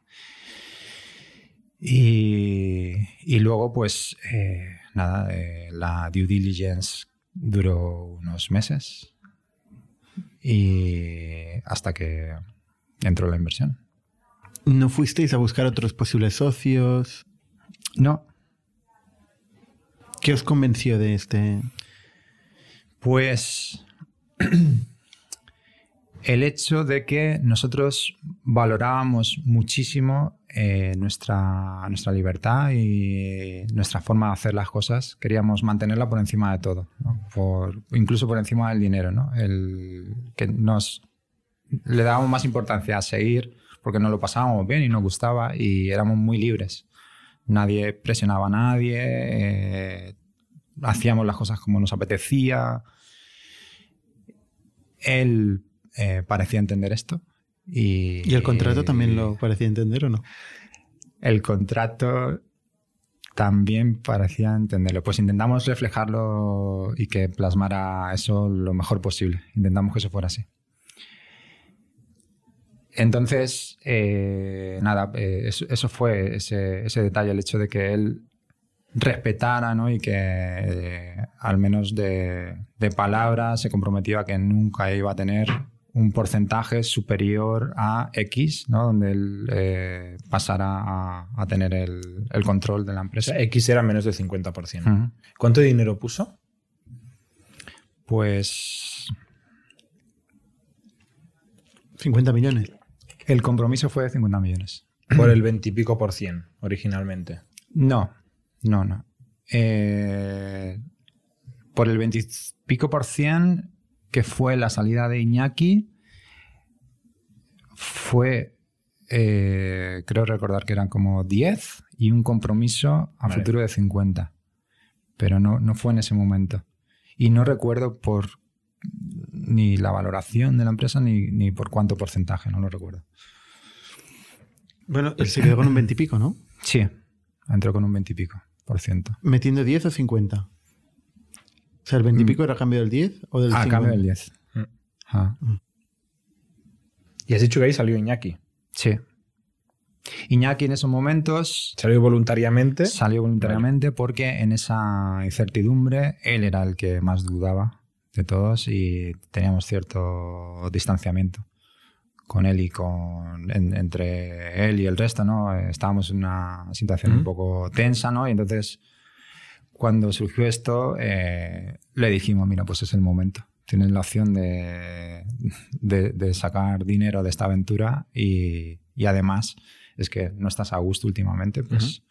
Y, y luego, pues, eh, nada, eh, la due diligence duró unos meses y hasta que entró la inversión.
¿No fuisteis a buscar otros posibles socios?
No,
¿Qué os convenció de este?
Pues el hecho de que nosotros valorábamos muchísimo eh, nuestra, nuestra libertad y nuestra forma de hacer las cosas, queríamos mantenerla por encima de todo, incluso por encima del dinero, ¿no? El, que nos le dábamos más importancia a seguir porque nos lo pasábamos bien y nos gustaba y éramos muy libres. Nadie presionaba a nadie, eh, hacíamos las cosas como nos apetecía. Él eh, parecía entender esto. Y,
¿Y el contrato también lo parecía entender o no?
El contrato también parecía entenderlo. Pues intentamos reflejarlo y que plasmara eso lo mejor posible. Intentamos que eso fuera así. Entonces, eh, nada, eh, eso, eso fue ese, ese detalle, el hecho de que él respetara ¿no? y que eh, al menos de, de palabra se comprometió a que nunca iba a tener un porcentaje superior a X, ¿no? donde él eh, pasara a, a tener el, el control de la
O
empresa.
sea, X era menos del 50%.
Ujú.
¿Cuánto dinero puso?
Pues
50 millones.
el compromiso fue de 50 millones.
Por el 20 y pico por cien, originalmente.
No, no, no. Eh, por el 20 y pico por cien, que fue la salida de Iñaki, fue, eh, creo recordar que eran como 10 y un compromiso a
Vale.
futuro de 50. Pero no, no fue en ese momento. Y no recuerdo por... ni la valoración de la empresa ni, ni por cuánto porcentaje, no lo recuerdo.
Bueno, él se quedó con un 20 y pico, ¿no?
Sí, entró con un 20 y pico por ciento.
¿Metiendo 10 o 50? Sea, ¿el 20 y pico era a cambio del 10 o del
Ah,
50?
cambio del 10.
Mm.
Ah,
Y has dicho que ahí salió Iñaki.
sí. Iñaki en esos momentos
Salió voluntariamente.
salió voluntariamente porque en esa incertidumbre él era el que más dudaba de todos y teníamos cierto distanciamiento con él y con en- entre él y el resto, ¿no? Estábamos en una situación un
Ujú.
poco tensa, ¿no? Y entonces cuando surgió esto eh, le dijimos, mira, pues es el momento. Tienes la opción de, de- de sacar dinero de esta aventura y, y además es que no estás a gusto últimamente, pues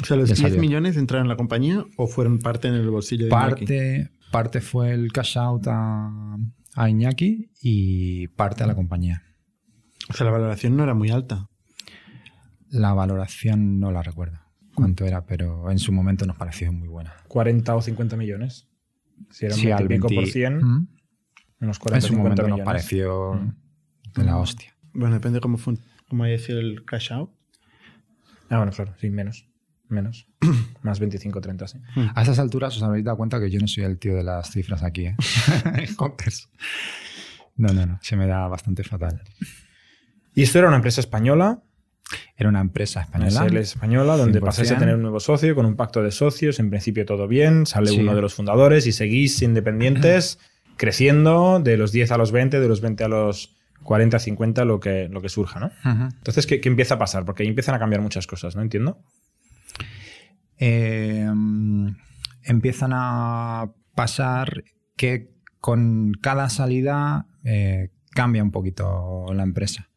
O sea, ¿los
Ya
10
salió.
millones entraron en la compañía o fueron parte en el bolsillo de Iñaki?
Parte, parte fue el cash out a, a Iñaki y parte a la compañía.
O sea, la valoración no era muy alta.
La valoración no la recuerdo cuánto era, pero en su momento nos pareció muy buena.
40 o 50 millones. Si era un
Sí, al
20 y pico
20
por cien,
Mm.
unos
En
40
su
50
momento nos
millones.
pareció
Mm.
de la hostia.
Bueno, depende cómo, fun- cómo haya sido el cash out.
Ah, bueno, claro, sí, menos. Menos. Más 25 30, sí.
A esas alturas os habréis dado cuenta que yo no soy el tío de las cifras aquí, ¿eh? No, no, no. Se me da bastante fatal.
Y esto era una empresa española,
Era una empresa
una
española.
SL española, donde
100%.
pasáis a tener un nuevo socio con un pacto de socios. En principio todo bien, sale
Sí.
uno de los fundadores y seguís independientes, creciendo de los 10 a los 20, de los 20 a los 40, 50, lo que, lo que surja, ¿no? Entonces, ¿qué, qué empieza a pasar? Porque ahí empiezan a cambiar muchas cosas, ¿no? Entiendo.
eh, empiezan a pasar que con cada salida eh, cambia un poquito la empresa.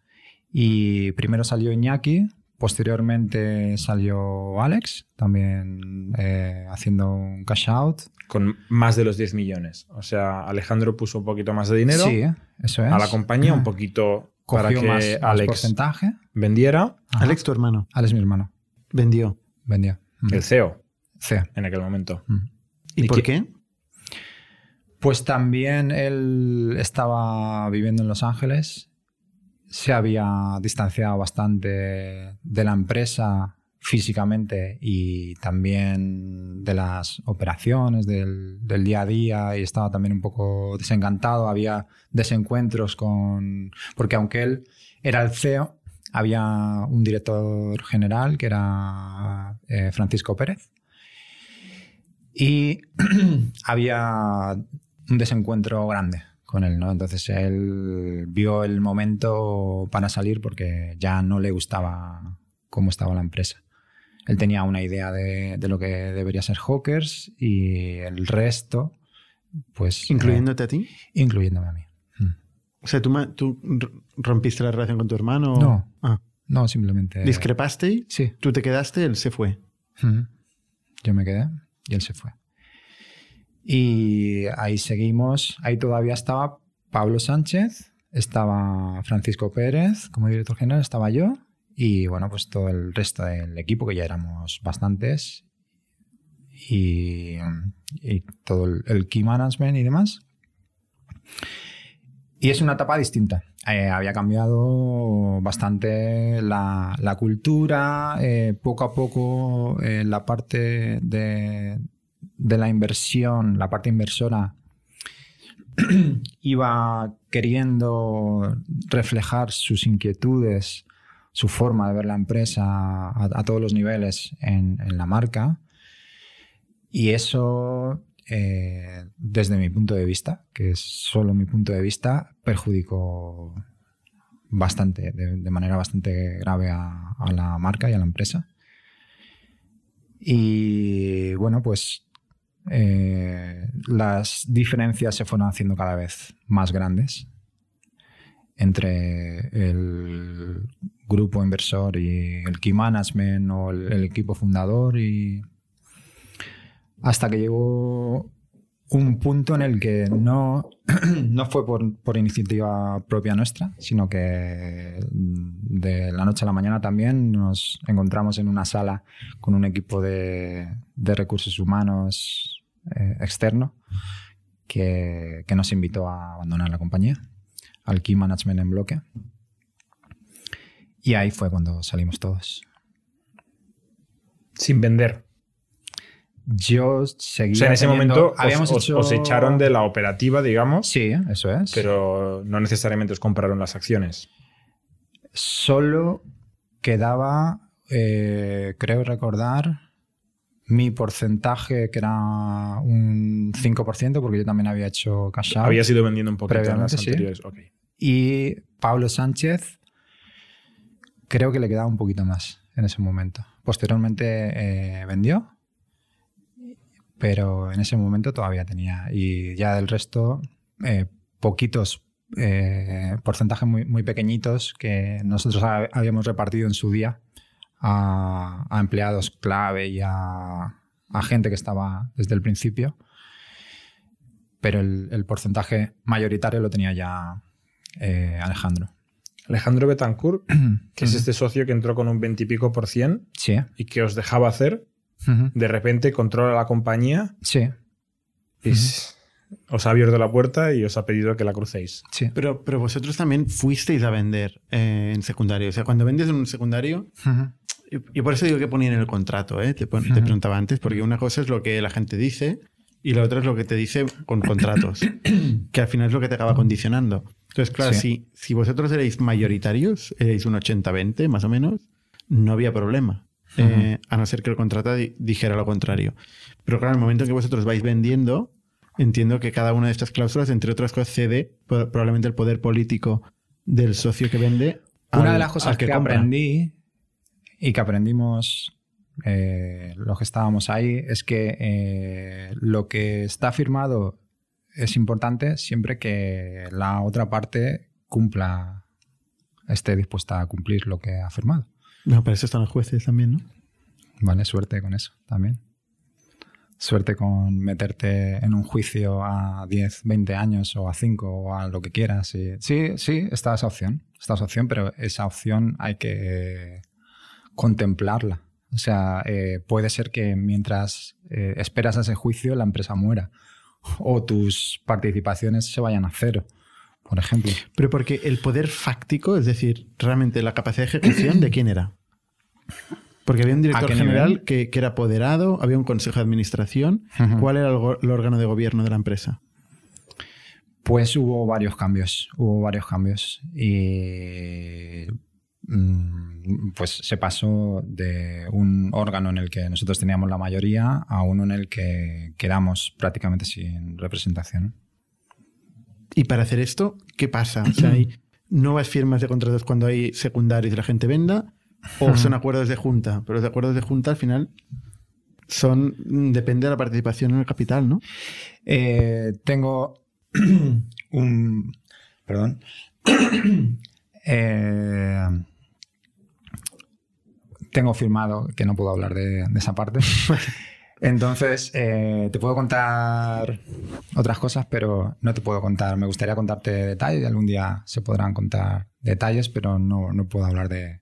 Y primero salió Iñaki, posteriormente salió Alex, también eh, haciendo un cash out.
Con más de los 10 millones. O sea, Alejandro puso un poquito más de dinero
Sí, eso es.
a la compañía, un poquito para que
más, más
Alex
porcentaje.
vendiera.
Ajá.
Alex, tu hermano,
Alex, mi hermano,
vendió.
vendió. Mm.
el CEO
Sí.
en aquel momento.
Mm.
¿Y,
¿Y
por
qué-
qué?
Pues también él estaba viviendo en Los Ángeles, se había distanciado bastante de la empresa físicamente y también de las operaciones del, día a día y estaba también un poco desencantado, había desencuentros con... porque aunque él era el CEO, había un director general que era eh, Francisco Pérez y había un desencuentro grande con él, ¿no? Entonces él vio el momento para salir porque ya no le gustaba cómo estaba la empresa. Él tenía una idea de, de lo que debería ser Hawkers y el resto, pues...
¿Incluyéndote a ti?
eh, incluyéndome a mí. Mm.
O sea, ¿tú, rompiste la relación con tu hermano?
No.
Ah,
No, simplemente...
¿Discrepaste?
Sí.
Tú te quedaste, él se fue.
Ujú. Yo me quedé y él se fue. Y ahí seguimos. Ahí todavía estaba Pablo Sánchez, estaba Francisco Pérez como director general, estaba yo y bueno, pues todo el resto del equipo, que ya éramos bastantes, y, todo el, el key management y demás. Y es una etapa distinta. Eh, había cambiado bastante la, la cultura, eh, poco a poco eh, la parte de, de la inversión, la parte inversora, iba queriendo reflejar sus inquietudes, su forma de ver la empresa a, todos los niveles en, la marca. Y eso eh, desde mi punto de vista, que es solo mi punto de vista, perjudicó bastante, de, manera bastante grave a, la marca y a la empresa. Y bueno, pues eh, las diferencias se fueron haciendo cada vez más grandes entre el grupo inversor y el key management o el, el equipo fundador y hasta que llegó un punto en el que no, no fue por, por, iniciativa propia nuestra, sino que de la noche a la mañana también nos encontramos en una sala con un equipo de, de recursos humanos eh, externo que, que nos invitó a abandonar la compañía, al Key Management en bloque. Y ahí fue cuando salimos todos.
Sin vender.
Yo seguía.
O sea, en ese
teniendo-
momento os,
habíamos
os-
hecho-
os echaron de la operativa, digamos,
Sí, eso es.
pero no necesariamente os compraron las acciones.
Solo quedaba, eh, creo recordar, mi porcentaje, que era un 5%, porque yo también había hecho cash out.
Habías ido vendiendo un poquito en las
Previamente, sí.
anteriores. Ok.
Y Pablo Sánchez, creo que le quedaba un poquito más en ese momento. Posteriormente eh, vendió, pero en ese momento todavía tenía. Y ya del resto, eh, poquitos eh, porcentajes muy, muy pequeñitos que nosotros ha- habíamos repartido en su día a, a empleados clave y a, a gente que estaba desde el principio. Pero el, el porcentaje mayoritario lo tenía ya eh, Alejandro.
Alejandro Betancourt, que es este socio que entró con un 20 y pico por cien
Sí.
y que os dejaba hacer,
Ujú.
de repente controla la compañía
Sí,
y s- os ha abierto la puerta y os ha pedido que la crucéis.
sí.
Pero, pero vosotros también fuisteis a vender eh, en secundario. O sea, cuando vendes en un secundario,
Ujú.
Y, y por eso digo que ponía en el contrato, ¿eh? te, pon- te preguntaba antes, porque una cosa es lo que la gente dice y la otra es lo que te dice con contratos, que al final es lo que te acaba condicionando. Entonces, claro,
Sí.
si, si vosotros erais mayoritarios, erais un 80-20 más o menos, no había problema. Eh, a no ser que el contrato di- dijera lo contrario. Pero claro, en el momento en que vosotros vais vendiendo, entiendo que cada una de estas cláusulas, entre otras cosas, cede probablemente el poder político del socio que vende.
Una
al-
de las cosas que,
compra.
aprendí y que aprendimos eh, los que estábamos ahí es que eh, lo que está firmado es importante siempre que la otra parte cumpla, esté dispuesta a cumplir lo que ha firmado.
No, para eso están los jueces también, ¿no?
Vale, suerte con eso también. Suerte con meterte en un juicio a 10, 20 años o a 5 o a lo que quieras. y- Sí, sí, está esa opción. Está esa opción, pero esa opción hay que contemplarla. O sea, eh, puede ser que mientras eh, esperas a ese juicio la empresa muera o tus participaciones se vayan a cero, por ejemplo.
Pero porque el poder fáctico, es decir, realmente la capacidad de ejecución, ¿de quién era? Porque había un director general que, que era apoderado, había un consejo de administración. ¿Cuál era el, el órgano de gobierno de la empresa?
Pues hubo varios cambios, hubo varios cambios y pues se pasó de un órgano en el que nosotros teníamos la mayoría a uno en el que quedamos prácticamente sin representación.
Y para hacer esto, ¿qué pasa? O sea, ¿hay nuevas firmas de contratos cuando hay secundarios y la gente venda? ¿O son acuerdos de junta? Pero los acuerdos de junta al final son mm, depende de la participación en el capital, ¿no?
Eh, tengo un... Perdón. Eh, tengo firmado que no puedo hablar de, de esa parte. Entonces, eh, te puedo contar otras cosas, pero no te puedo contar. Me gustaría contarte detalles y algún día se podrán contar detalles, pero no, no puedo hablar de...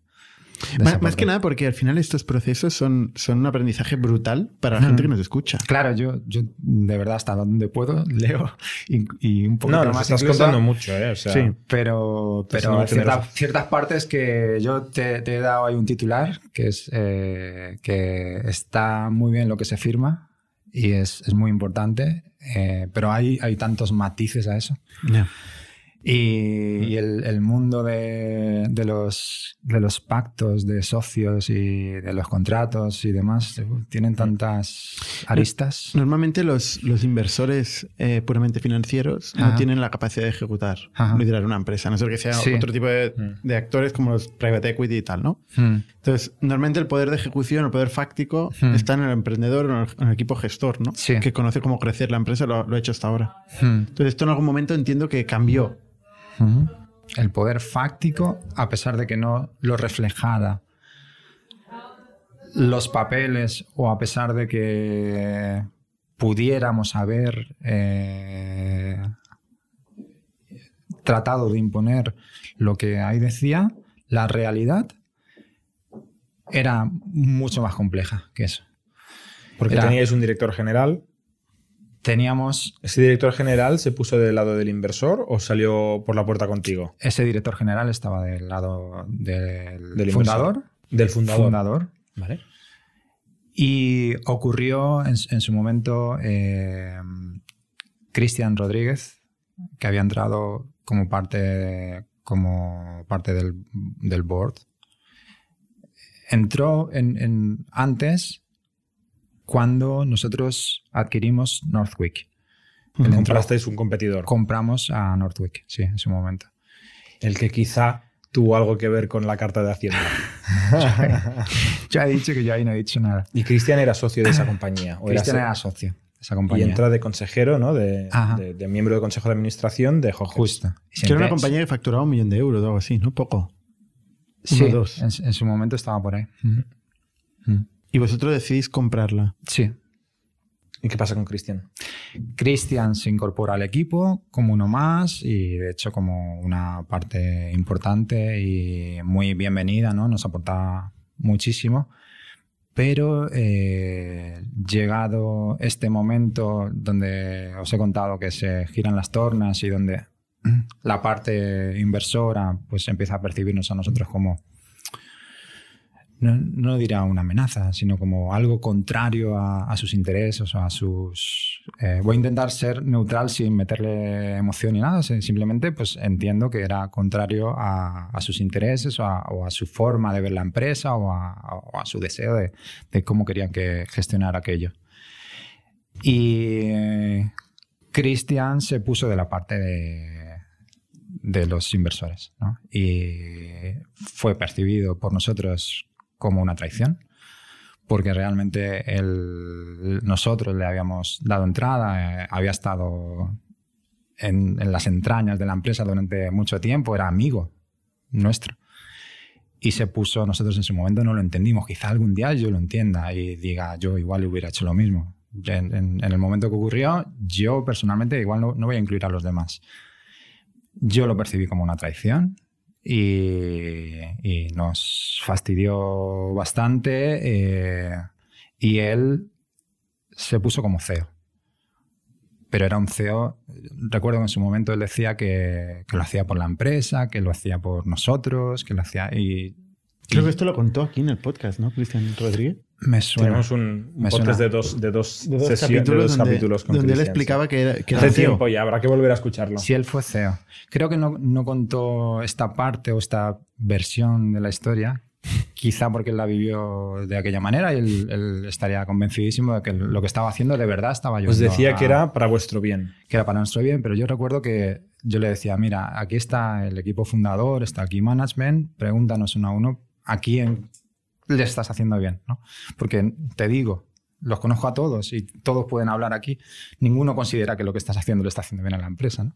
Más, que nada porque al final estos procesos son, son un aprendizaje brutal para la gente que nos escucha.
Claro, yo, yo de verdad hasta donde puedo leo y, y un poquito
No,
más
estás
incluso.
contando mucho, ¿eh? O sea,
Sí.
Pero, pero ciertas, partes que yo te, te he dado ahí un titular, que es eh, que está muy bien lo que se firma y es, es muy importante, eh, pero hay, hay tantos matices a eso. Y, y el, el mundo de, de los, de los pactos de socios y de los contratos y demás tienen tantas aristas.
Normalmente los, los inversores eh, puramente financieros no
Ajá.
tienen la capacidad de ejecutar,
Ajá.
liderar una empresa, a no ser que sea
Sí.
otro tipo de,
Mm.
de actores como los private equity y tal, ¿no?
Hmm.
Entonces, normalmente el poder de ejecución, el poder fáctico,
Hmm.
está en el emprendedor, en el, en el equipo gestor, ¿no?
Sí.
Que conoce cómo crecer la empresa, lo, lo ha hecho hasta ahora.
Hmm.
Entonces, esto en algún momento entiendo que cambió.
El poder fáctico, a pesar de que no lo reflejara los papeles o a pesar de que pudiéramos haber eh, tratado de imponer lo que ahí decía, la realidad era mucho más compleja que eso.
porque
Era-
teníais un director general
teníamos
¿Ese director general se puso del lado del inversor o salió por la puerta contigo?
ese director general estaba del lado del,
Del
fundador,
Del fundador.
fundador,
Vale.
y ocurrió en, en su momento eh, Cristian Rodríguez, que había entrado como parte, como parte del, del board. Entró en, en- antes cuando nosotros adquirimos Northwick.
Comprasteis un competidor.
compramos a Northwick, sí, en su momento.
El que quizá tuvo algo que ver con la carta de Hacienda.
Ya he dicho que yo ahí no he dicho nada.
y Cristian era socio de esa compañía. o
Cristian
era-
era socio de esa
y
compañía.
entra de consejero, ¿no? De, de- de miembro de consejo de administración de Hawkers.
Justo. Y
Que era una compañía que facturaba un millón de euros o algo así, ¿no? Poco.
Sí,
Uno, dos.
En, en su momento estaba por ahí. Ujú.
Y vosotros decidís comprarla.
Sí.
¿Y qué pasa con Cristian?
Cristian se incorpora al equipo como uno más y de hecho como una parte importante y muy bienvenida, ¿no? Nos aporta muchísimo. Pero eh, llegado este momento donde os he contado que se giran las tornas y donde la parte inversora pues empieza a percibirnos a nosotros como no, no dirá una amenaza, sino como algo contrario a, sus intereses o a sus... eh, voy a intentar ser neutral sin meterle emoción ni nada, si- simplemente pues entiendo que era contrario a, sus intereses o a, su forma de ver la empresa o a, su deseo de, de cómo querían que gestionar aquello. Y eh, Christian se puso de la parte de, de los inversores ¿no? y fue percibido por nosotros como una traición porque realmente él- nosotros le habíamos dado entrada, eh, había estado en, las entrañas de la empresa durante mucho tiempo, era amigo nuestro. Y se puso, nosotros en su momento no lo entendimos, quizá algún día yo lo entienda y diga, yo igual hubiera hecho lo mismo. En, en- en el momento que ocurrió, yo personalmente igual no, no voy a incluir a los demás. Yo lo percibí como una traición y, nos fastidió bastante eh, y él se puso como CEO. Pero era un CEO, recuerdo que en su momento él decía que, lo hacía por la empresa, que lo hacía por nosotros, que lo hacía y...
Creo que esto lo contó aquí en el podcast, ¿no? Cristian Rodríguez.
Me suena.
Tenemos un, un
Me
podcast
suena.
de dos, de dos,
De dos
sesio- de
capítulos,
dos
donde,
capítulos con
donde él explicaba que era, que era
Hace
CEO.
tiempo ya, habrá que volver a escucharlo.
Si él fue CEO. Creo que no, no contó esta parte o esta versión de la historia, quizá porque él la vivió de aquella manera y él, él estaría convencidísimo de que lo que estaba haciendo de verdad estaba
Os
ayudando
decía
a-
que era para vuestro bien.
que era para nuestro bien, pero yo recuerdo que yo le decía, mira, aquí está el equipo fundador, está aquí management, pregúntanos uno a uno a quién le estás haciendo bien, ¿no? Porque te digo, los conozco a todos y todos pueden hablar aquí, ninguno considera que lo que estás haciendo le está haciendo bien a la empresa, ¿no?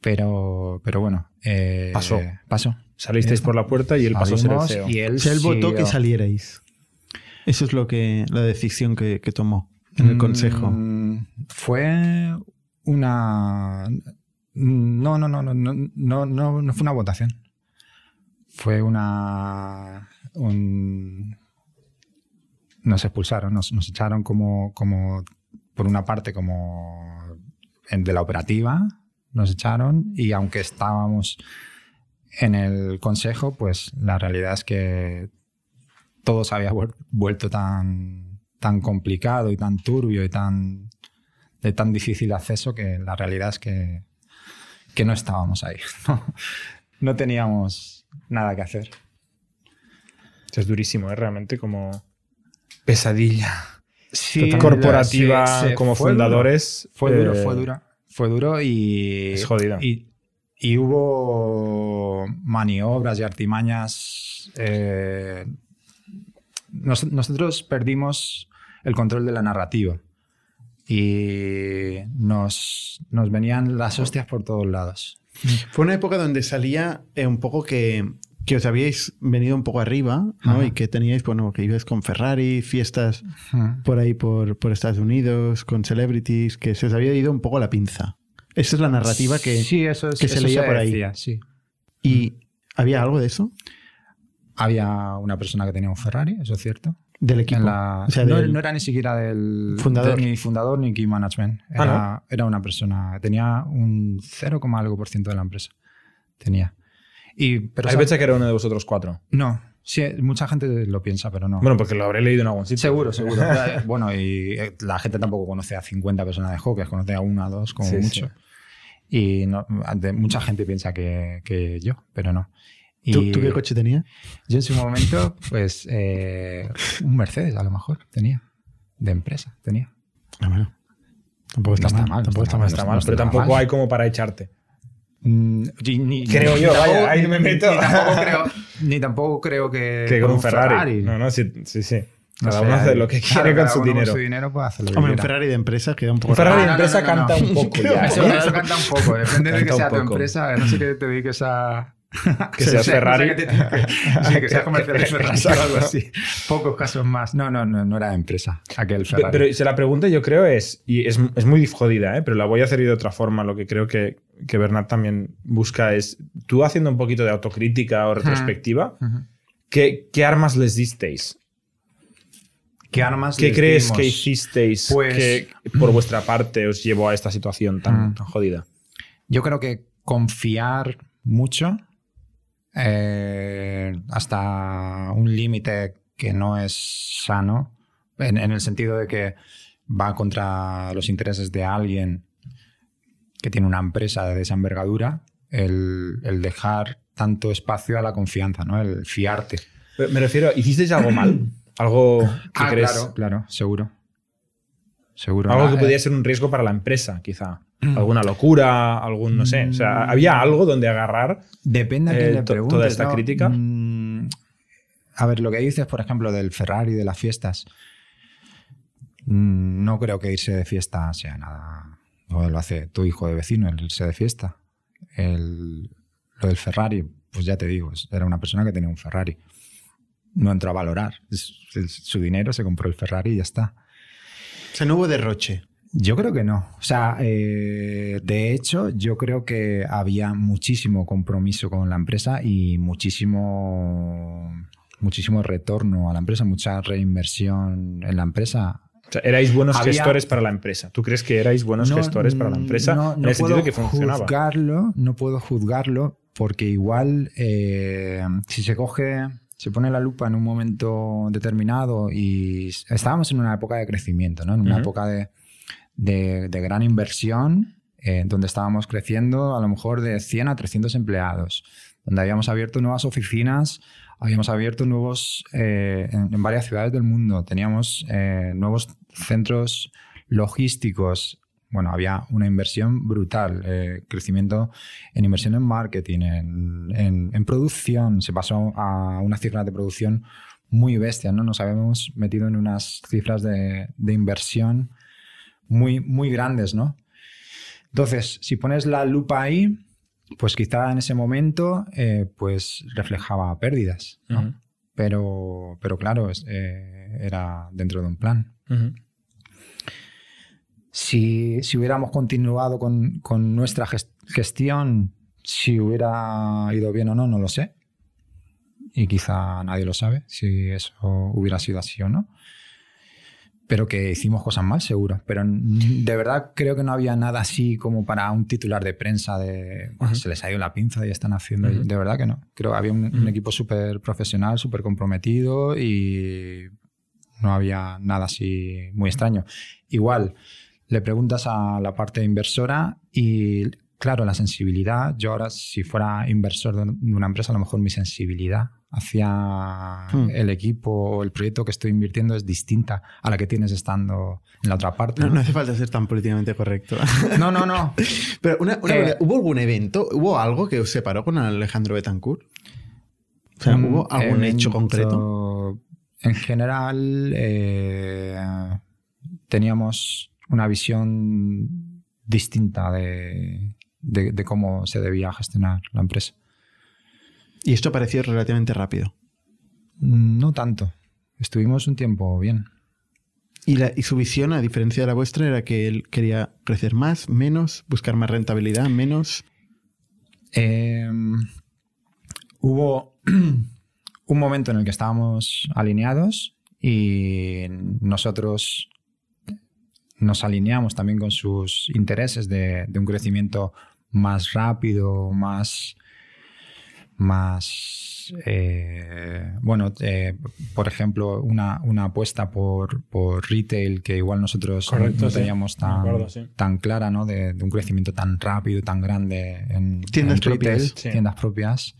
Pero, pero bueno, eh,
Pasó.
Pasó.
Salisteis por la puerta y él pasó a ser el CEO.
Y él,
O sea, él votó que salierais. Eso es lo que la decisión que, que tomó en el
Mm,
consejo.
Fue una. No, no, no, no, no, no, no fue una votación. Fue una. Nos expulsaron, nos, echaron como. Por una parte, como. en- de la operativa, nos echaron y aunque estábamos en el consejo, pues la realidad es que todo se había vuel- vuelto tan, tan complicado y tan turbio y tan de tan difícil acceso que la realidad es que, que no estábamos ahí. No teníamos nada que hacer.
Es durísimo, ¿eh? Realmente como pesadilla.
Sí,
corporativa
sí, sí,
como
fue duro.
fundadores.
Fue duro,
eh,
fue duro. Fue duro y.
Es jodido.
Y, y hubo maniobras y artimañas. eh, nos- nosotros perdimos el control de la narrativa. Y nos, nos venían las hostias por todos lados.
Fue una época donde salía eh, un poco que, que os habíais venido un poco arriba, ¿no?
Ajá.
Y que teníais, bueno, que ibais con Ferrari, fiestas por ahí por, por Estados Unidos, con celebrities, que se os había ido un poco la pinza. Esa es la narrativa que...
sí, eso, es-
que se leía por ahí.
sí.
¿Y había algo de eso?
Había una persona que tenía un Ferrari, eso es cierto.
Del equipo.
En la-
O sea,
no,
del-
no era ni siquiera del
Fundador.
de- ni fundador ni key management.
Ah,
Era, era una persona. Tenía un 0, algo por ciento de la empresa. Tenía. Y, pero sa-
pensé que era uno de vosotros cuatro.
No. Sí, mucha gente lo piensa, pero no.
Bueno, porque lo habré leído en algún sitio.
seguro, seguro. bueno, y eh, la gente tampoco conoce a 50 personas de Hawkers, conoce a una, dos, como
Sí,
mucho. Y no- de- mucha gente piensa que, que yo, pero no. Y
¿Tú, tú qué coche tenías?
yo en su momento, pues, eh, un Mercedes a lo mejor tenía. De empresa tenía.
Ah, bueno. Tampoco está,
No está
mal.
mal,
Tampoco
está
está
mal,
mal.
Está mal,
está
pero tampoco
mal.
hay como para echarte.
Mm, y ni-
Creo
ni-
yo,
ni
vaya,
tampoco-
ahí me
ni-
meto.
Ni, tampoco creo, ni tampoco creo que.
Que con un Ferrari. No, no, sí, sí. sí. Cada uno hace lo que
claro,
quiere con
cada
su dinero.
Con su dinero puede hacer lo que
Hombre, un. Ferrari de empresa queda un poco
Un Ferrari de empresa canta un poco.
Eso, canta un poco, depende de que
Canta
sea tu empresa, no sé que te dediques a.
Que seas Ferrari.
que te- sí, que seas comercial de Ferrari o algo así. Pocos casos más. No, no, no, no era empresa. Aquel Ferrari.
Pero si la pregunta yo creo es, y es, es muy jodida, ¿eh? pero la voy a hacer de otra forma. Lo que creo que, que Bernat también busca es, tú haciendo un poquito de autocrítica o retrospectiva. ¿qué, qué armas les disteis?
¿Qué armas
¿Qué crees
dimos?
que hicisteis
Pues-
que por vuestra parte os llevó a esta situación tan,
Mm.
tan jodida?
Yo creo que confiar mucho eh, hasta un límite que no es sano, en, en el sentido de que va contra los intereses de alguien que tiene una empresa de esa envergadura, el, el dejar tanto espacio a la confianza, ¿no? el fiarte.
Me me refiero, ¿hicisteis algo mal? ¿Algo que
Ah,
crees?
claro, claro, seguro. Seguro.
Algo que podía
eh,
ser un riesgo para la empresa, quizá. Alguna locura, algún, no sé. O sea, ¿había algo donde agarrar?
Depende a quién
eh,
le preguntes.
toda esta
¿no?
crítica?
Mm, a ver, lo que dices, por ejemplo, del Ferrari, de las fiestas. mm, No creo que irse de fiesta sea nada. O lo hace tu hijo de vecino, el irse de fiesta. El- lo del Ferrari, pues ya te digo, era una persona que tenía un Ferrari. No entró a valorar. Su dinero se compró el Ferrari y ya está.
O sea, no hubo derroche.
Yo creo que no. O sea, eh, de hecho, yo creo que había muchísimo compromiso con la empresa y muchísimo, muchísimo retorno a la empresa, mucha reinversión en la empresa.
O sea, erais buenos
Había-
gestores para la empresa. ¿Tú crees que erais buenos
No,
gestores para la empresa?
no-
en
no
el sentido
puedo
que funcionaba.
Juzgarlo, no puedo juzgarlo porque igual eh, si se coge, se pone la lupa en un momento determinado y estábamos en una época de crecimiento, ¿no? en una época de, de- gran inversión, eh, donde estábamos creciendo a lo mejor de 100 a 300 empleados, donde habíamos abierto nuevas oficinas, habíamos abierto nuevos eh, en, varias ciudades del mundo, teníamos eh, nuevos centros logísticos. Bueno, había una inversión brutal, eh, crecimiento en inversión en marketing, en, en- en producción, se pasó a unas cifras de producción muy bestias, ¿no? Nos habíamos metido en unas cifras de, de inversión muy, muy grandes, ¿no? Entonces, si pones la lupa ahí, pues quizá en ese momento, eh, pues reflejaba pérdidas, ¿no? Pero, pero claro, es- eh, era dentro de un plan. Si, si hubiéramos continuado con, con nuestra ges- gestión, si hubiera ido bien o no, no lo sé. Y quizá nadie lo sabe si eso hubiera sido así o no. Pero que hicimos cosas mal, seguro. Pero de verdad creo que no había nada así como para un titular de prensa de "Buah,
Ujú.
se les ha ido la pinza y están haciendo. De verdad que no. Creo que había un, un equipo súper profesional, súper comprometido y no había nada así muy extraño. Igual, le preguntas a la parte inversora y, claro, la sensibilidad, yo ahora si fuera inversor de una empresa, a lo mejor mi sensibilidad hacia
Hmm.
el equipo o el proyecto que estoy invirtiendo es distinta a la que tienes estando en la otra parte.
No,
¿no?
no hace falta ser tan políticamente correcto.
No, no, no.
Pero una, una
Eh,
¿hubo algún evento? ¿Hubo algo que os separó con Alejandro Betancourt? O sea, ¿hubo algún hecho concreto?
En general, eh, teníamos una visión distinta de, de- de cómo se debía gestionar la empresa.
Y esto pareció relativamente rápido.
No tanto. Estuvimos un tiempo bien.
Y, la- y su visión, a diferencia de la vuestra, era que él quería crecer más, menos, buscar más rentabilidad, menos.
Eh, hubo un momento en el que estábamos alineados y nosotros nos alineamos también con sus intereses de, de un crecimiento más rápido, más, más eh, bueno, eh, por ejemplo, una, una apuesta por, por, retail que igual nosotros
Correcto,
no
sí.
teníamos tan,
Me acuerdo, sí.
tan clara, ¿no? De, de un crecimiento tan rápido, tan grande en
Tiendas
en retail,
propias,
sí.
tiendas propias.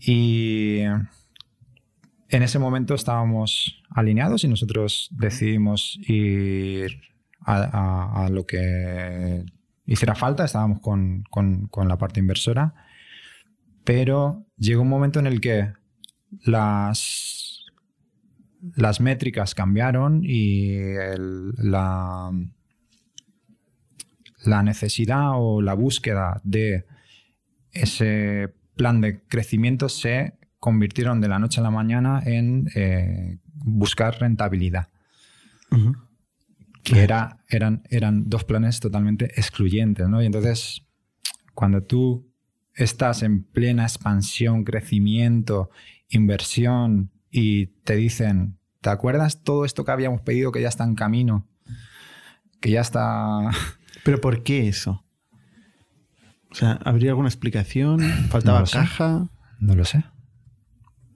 Y en ese momento estábamos alineados y nosotros decidimos ir a, a- a lo que hiciera falta. Estábamos con, con- con la parte inversora. Pero llegó un momento en el que las, las métricas cambiaron y el- la, la necesidad o la búsqueda de ese plan de crecimiento se convirtieron de la noche a la mañana en eh, buscar rentabilidad, que era, eran, eran dos planes totalmente excluyentes. ¿no? Y entonces, cuando tú estás en plena expansión, crecimiento, inversión y te dicen, ¿te acuerdas todo esto que habíamos pedido que ya está en camino? Que ya está...
Pero ¿por qué eso? O sea, ¿habría alguna explicación? ¿Faltaba
No sé.
caja?
No lo sé.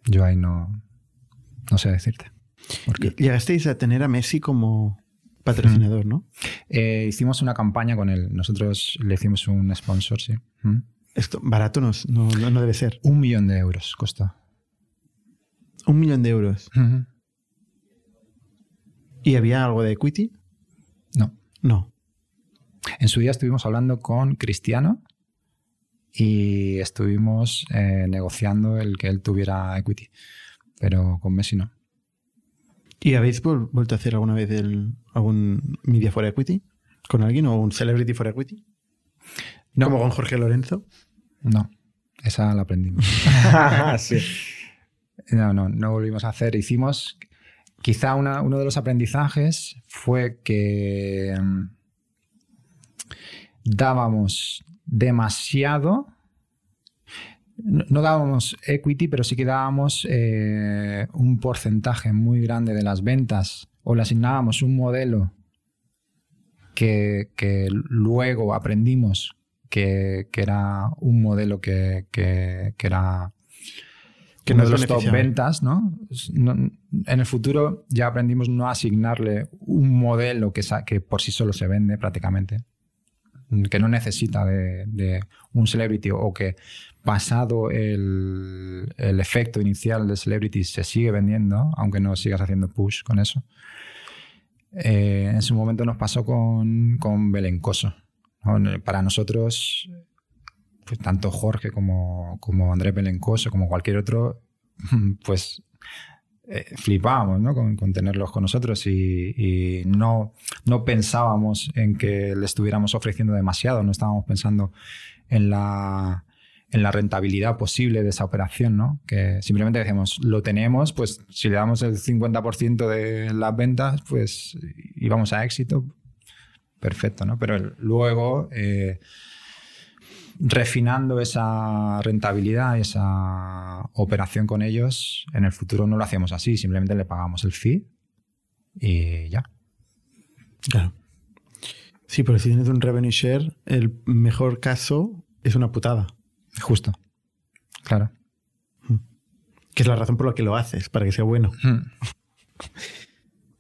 Yo ahí no, no sé decirte.
Llegasteis a tener a Messi como patrocinador, ¿no?
Eh, hicimos una campaña con él. Nosotros le hicimos un sponsor, sí. ¿Mm?
Esto barato no, no, no- debe ser.
Un millón de euros costó.
Un millón de euros. ¿Y había algo de equity?
No.
No.
En su día estuvimos hablando con Cristiano y estuvimos eh, negociando el que él tuviera equity. Pero con Messi no.
¿Y habéis vuelto a hacer alguna vez el- algún media for equity con alguien o un celebrity for equity?
No.
Como con Jorge Lorenzo.
No. Esa la aprendimos.
sí.
No, no, no volvimos a hacer. Hicimos, quizá una- uno de los aprendizajes fue que mm, dábamos demasiado, no, no dábamos equity, pero sí que dábamos eh, un porcentaje muy grande de las ventas o le asignábamos un modelo que, que luego aprendimos que, que era un modelo que, que- que era
Que
uno de los top ventas, ¿no? No- En el futuro ya aprendimos no asignarle un modelo que, que por sí solo se vende prácticamente, que no necesita de, de un celebrity o que pasado el, el efecto inicial del celebrity se sigue vendiendo, aunque no sigas haciendo push con eso. Eh, en su momento nos pasó con, con Belencoso. Para nosotros, pues tanto Jorge como, como Andrés Belencoso, como cualquier otro, pues eh, flipábamos ¿no? con, con tenerlos con nosotros y, y no, no pensábamos en que le estuviéramos ofreciendo demasiado, no estábamos pensando en la, en la rentabilidad posible de esa operación, ¿no? Que simplemente decíamos, lo tenemos, pues si le damos el 50% de las ventas, pues íbamos a éxito, perfecto, ¿no? Pero luego, eh, refinando esa rentabilidad y esa operación con ellos, en el futuro no lo hacíamos así, simplemente le pagamos el fee y ya.
Claro. Sí, pero si tienes un revenue share, el mejor caso es una putada.
Justo. Claro.
Que es la razón por la que lo haces, para que sea bueno.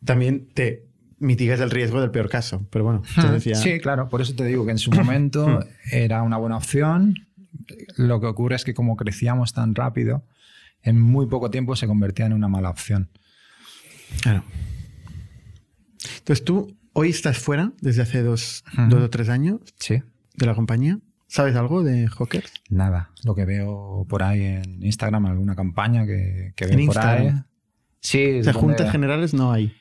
También te mitigas el riesgo del peor caso. Pero bueno, entonces ya-
Sí, claro, por eso te digo que en su momento era una buena opción. Lo que ocurre es que como crecíamos tan rápido, en muy poco tiempo se convertía en una mala opción.
Claro. Entonces tú hoy estás fuera desde hace dos, dos o tres años
Sí.
de la compañía. ¿Sabes algo de Hawkers?
Nada, lo que veo por ahí en Instagram, alguna campaña que, que veo por ahí. Sí,
O
es
sea,
donde-
juntas generales no hay.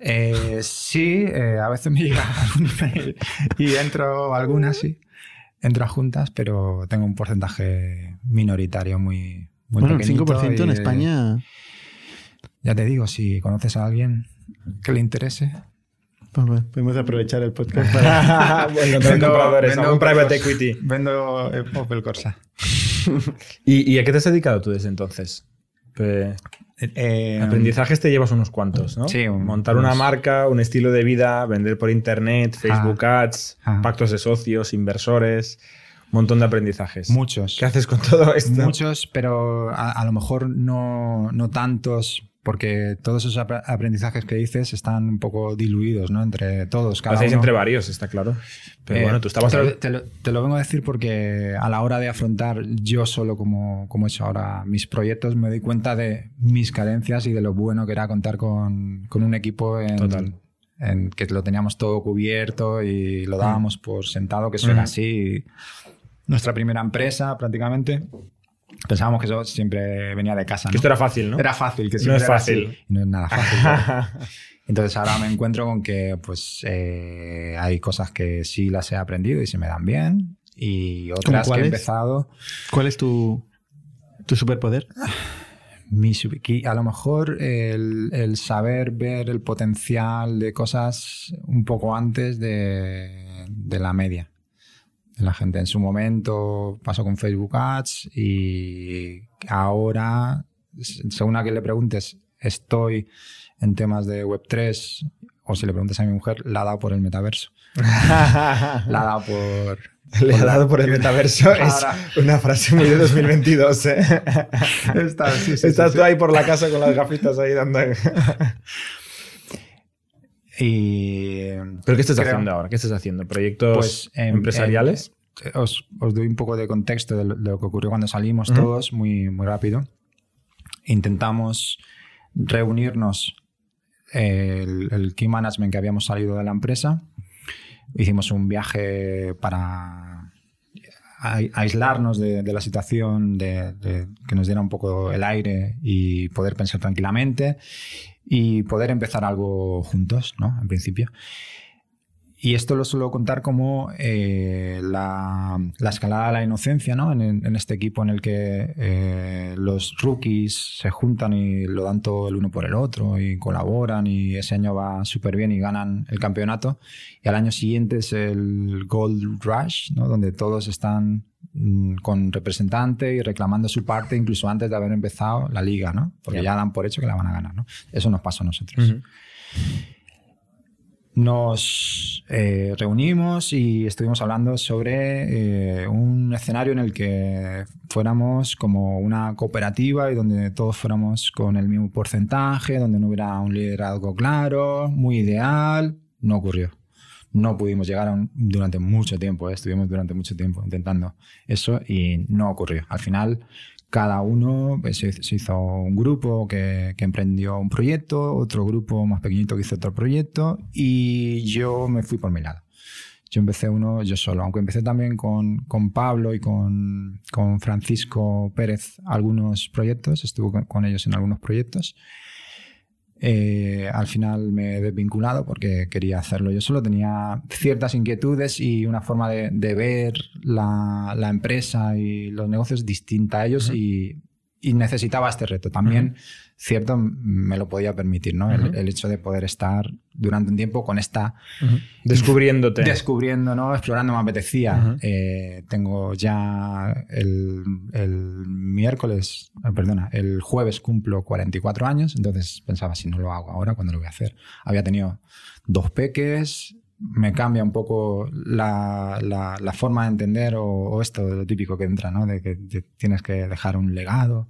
Eh, sí, eh, a veces me llega algún email y entro algunas, sí. Entro a juntas, pero tengo un porcentaje minoritario muy, muy
bueno, el
pequeñito
5% en
y,
España.
Ya te digo, si conoces a alguien que le interese.
pues, bueno, podemos aprovechar el podcast para.
bueno,
Vendo-
compradores,
vendo
algún private equity.
Vendo eh, Opel Corsa.
¿Y, y a qué te has dedicado tú desde entonces? Pe-
Eh,
Aprendizajes te llevas unos cuantos, ¿no?
Sí, un-
Montar una marca, un estilo de vida, vender por internet, Facebook Ads, pactos de socios, inversores, un montón de aprendizajes.
Muchos.
¿Qué haces con todo esto?
Muchos, pero a, a lo mejor no, no tantos, porque todos esos ap- aprendizajes que dices están un poco diluidos, ¿no? Entre todos. Cada
hacéis
uno.
entre varios, está claro. Pero
Eh,
bueno, tú estabas
te, lo, te lo- te lo vengo a decir porque a la hora de afrontar yo solo como, como he hecho ahora mis proyectos me doy cuenta de mis carencias y de lo bueno que era contar con, con un equipo en,
Total.
en que lo teníamos todo cubierto y lo dábamos por sentado que eso era
Mm.
así. Nuestra primera empresa prácticamente. Pensábamos que eso siempre venía de casa.
Que
¿no?
esto era fácil, ¿no?
Era fácil, que
No
siempre
es
era
fácil.
así. No es nada fácil. Entonces ahora me encuentro con que pues eh, hay cosas que sí las he aprendido y se me dan bien y otras que he empezado
¿Cuál es tu, tu superpoder?
mi a lo mejor el, el saber ver el potencial de cosas un poco antes de, de la media la gente. En su momento pasó con Facebook Ads y ahora, según a quien le preguntes, estoy en temas de Web3 o si le preguntas a mi mujer, la ha dado por el metaverso. La ha dado por...
Le ha dado por el metaverso. Es una frase muy de 2022, ¿eh?
Está- sí, sí,
Estás
sí,
tú ahí por la casa con las gafitas ahí dando.
Y
¿Pero qué estás
Creo-
haciendo ahora? ¿Qué estás haciendo? ¿Proyectos
Pues, em,
empresariales?
em, os, os doy un poco de contexto de lo, de lo que ocurrió cuando salimos todos, muy, muy rápido. Intentamos reunirnos el, el key management que habíamos salido de la empresa. Hicimos un viaje para ai- aislarnos de, de la situación, de, de que nos diera un poco el aire y poder pensar tranquilamente y poder empezar algo juntos, ¿no? En principio. Y esto lo suelo contar como eh, la, la escalada de la inocencia, ¿no? En, en este equipo en el que eh, los rookies se juntan y lo dan todo el uno por el otro y colaboran y ese año va súper bien y ganan el campeonato. Y al año siguiente es el Gold Rush, ¿no? Donde todos están mm, con representante y reclamando su parte incluso antes de haber empezado la liga, ¿no? Porque
Ya.
ya dan por hecho que la van a ganar, ¿no? Eso nos pasó a nosotros.
Ujú.
Nos eh, reunimos y estuvimos hablando sobre eh, un escenario en el que fuéramos como una cooperativa y donde todos fuéramos con el mismo porcentaje, donde no hubiera un liderazgo claro, muy ideal. No ocurrió. No pudimos llegar a durante mucho tiempo, eh, estuvimos durante mucho tiempo intentando eso y no ocurrió. Al final, cada uno pues, se, hizo un grupo que, emprendió un proyecto, otro grupo más pequeñito que hizo otro proyecto y yo me fui por mi lado. Yo empecé uno yo solo, aunque empecé también con, con Pablo y con, con Francisco Pérez algunos proyectos, estuve con ellos en algunos proyectos. Eh, al final me he desvinculado porque quería hacerlo yo solo. Tenía ciertas inquietudes y una forma de, de ver la, la empresa y los negocios distinta a ellos y necesitaba este reto. También, cierto, me lo podía permitir, ¿no? El- hecho de poder estar durante un tiempo con esta
Descubriéndote.
descubriendo, ¿no? Explorando me apetecía. Eh, tengo ya el, el miércoles, eh, perdona, el jueves cumplo 44 años, entonces pensaba, si no lo hago ahora, ¿cuándo lo voy a hacer? Había tenido dos peques, me cambia un poco la, la- la forma de entender o, o esto, lo típico que entra, ¿no? De que te- tienes que dejar un legado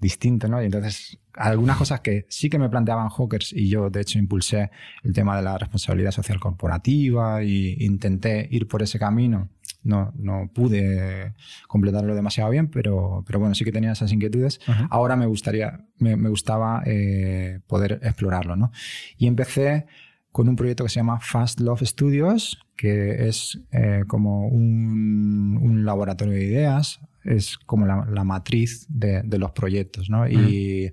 distinto, ¿no? Y entonces, algunas cosas que sí que me planteaban Hawkers y yo, de hecho, impulsé el tema de la responsabilidad social corporativa e intenté ir por ese camino. No, no pude completarlo demasiado bien, pero, pero bueno, sí que tenía esas inquietudes. Ahora me gustaría, me, me gustaba eh, poder explorarlo, ¿no? Y empecé con un proyecto que se llama Fast Love Studios, que es eh, como un, un laboratorio de ideas, es como la, la matriz de, de los proyectos, ¿no? Y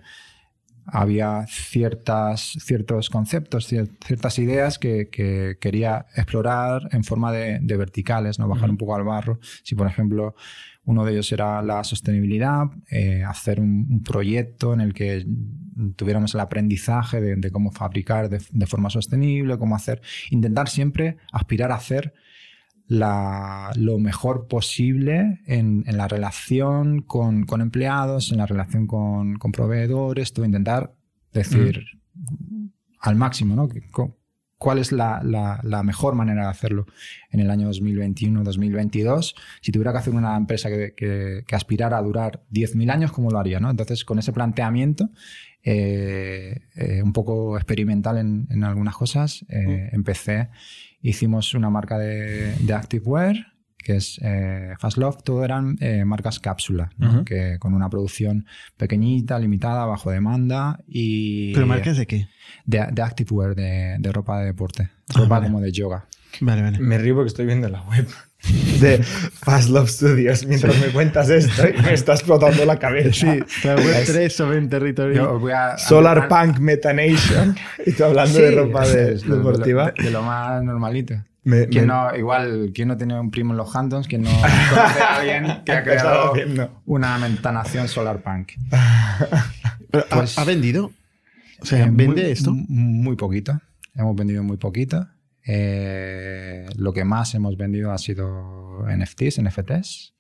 había ciertas, ciertos conceptos, cier- ciertas ideas que, que quería explorar en forma de, de verticales, ¿no? bajar un poco al barro. Si, por ejemplo, uno de ellos era la sostenibilidad, eh, hacer un, un proyecto en el que tuviéramos el aprendizaje de, de cómo fabricar de, de forma sostenible, cómo hacer, intentar siempre aspirar a hacer la- lo mejor posible en, en la relación con, con empleados, en la relación con, con proveedores, todo intentar decir al máximo, ¿no? ¿Cuál es la, la- la mejor manera de hacerlo en el año 2021, 2022? Si tuviera que hacer una empresa que, que- que aspirara a durar 10.000 años, ¿cómo lo haría? ¿no? Entonces, con ese planteamiento, eh, eh, un poco experimental en, en algunas cosas, eh, empecé, hicimos una marca de, de activewear, que es eh, Fast Love, todo eran eh, marcas cápsula, ¿no?
Ujú.
que con una producción pequeñita, limitada, bajo demanda y
¿Pero marcas de qué?
de, de activewear, de, de ropa de deporte,
Ah,
ropa
vale.
como de yoga.
Vale, vale.
Me río porque estoy viendo la web de Fast Love Studios mientras me cuentas esto y me está explotando la cabeza.
Sí, la web
Es-
3 sobre en territorio.
A-
Solar
a-
Punk Metanation y tú hablando
Sí,
de ropa de- deportiva.
De, de lo más normalito.
Me-
¿Quién
me-
no, igual, ¿quién no tiene un primo en los Hamptons? ¿Quién no conoce a alguien que ha creado una mentanación Solar Punk?
Pero, ¿ha-
pues-
¿ha, vendido? O sea,
Eh,
¿vende
muy,
esto?
Muy poquito. Hemos vendido muy poquito. Eh, lo que más hemos vendido ha sido NFTs, NFTs.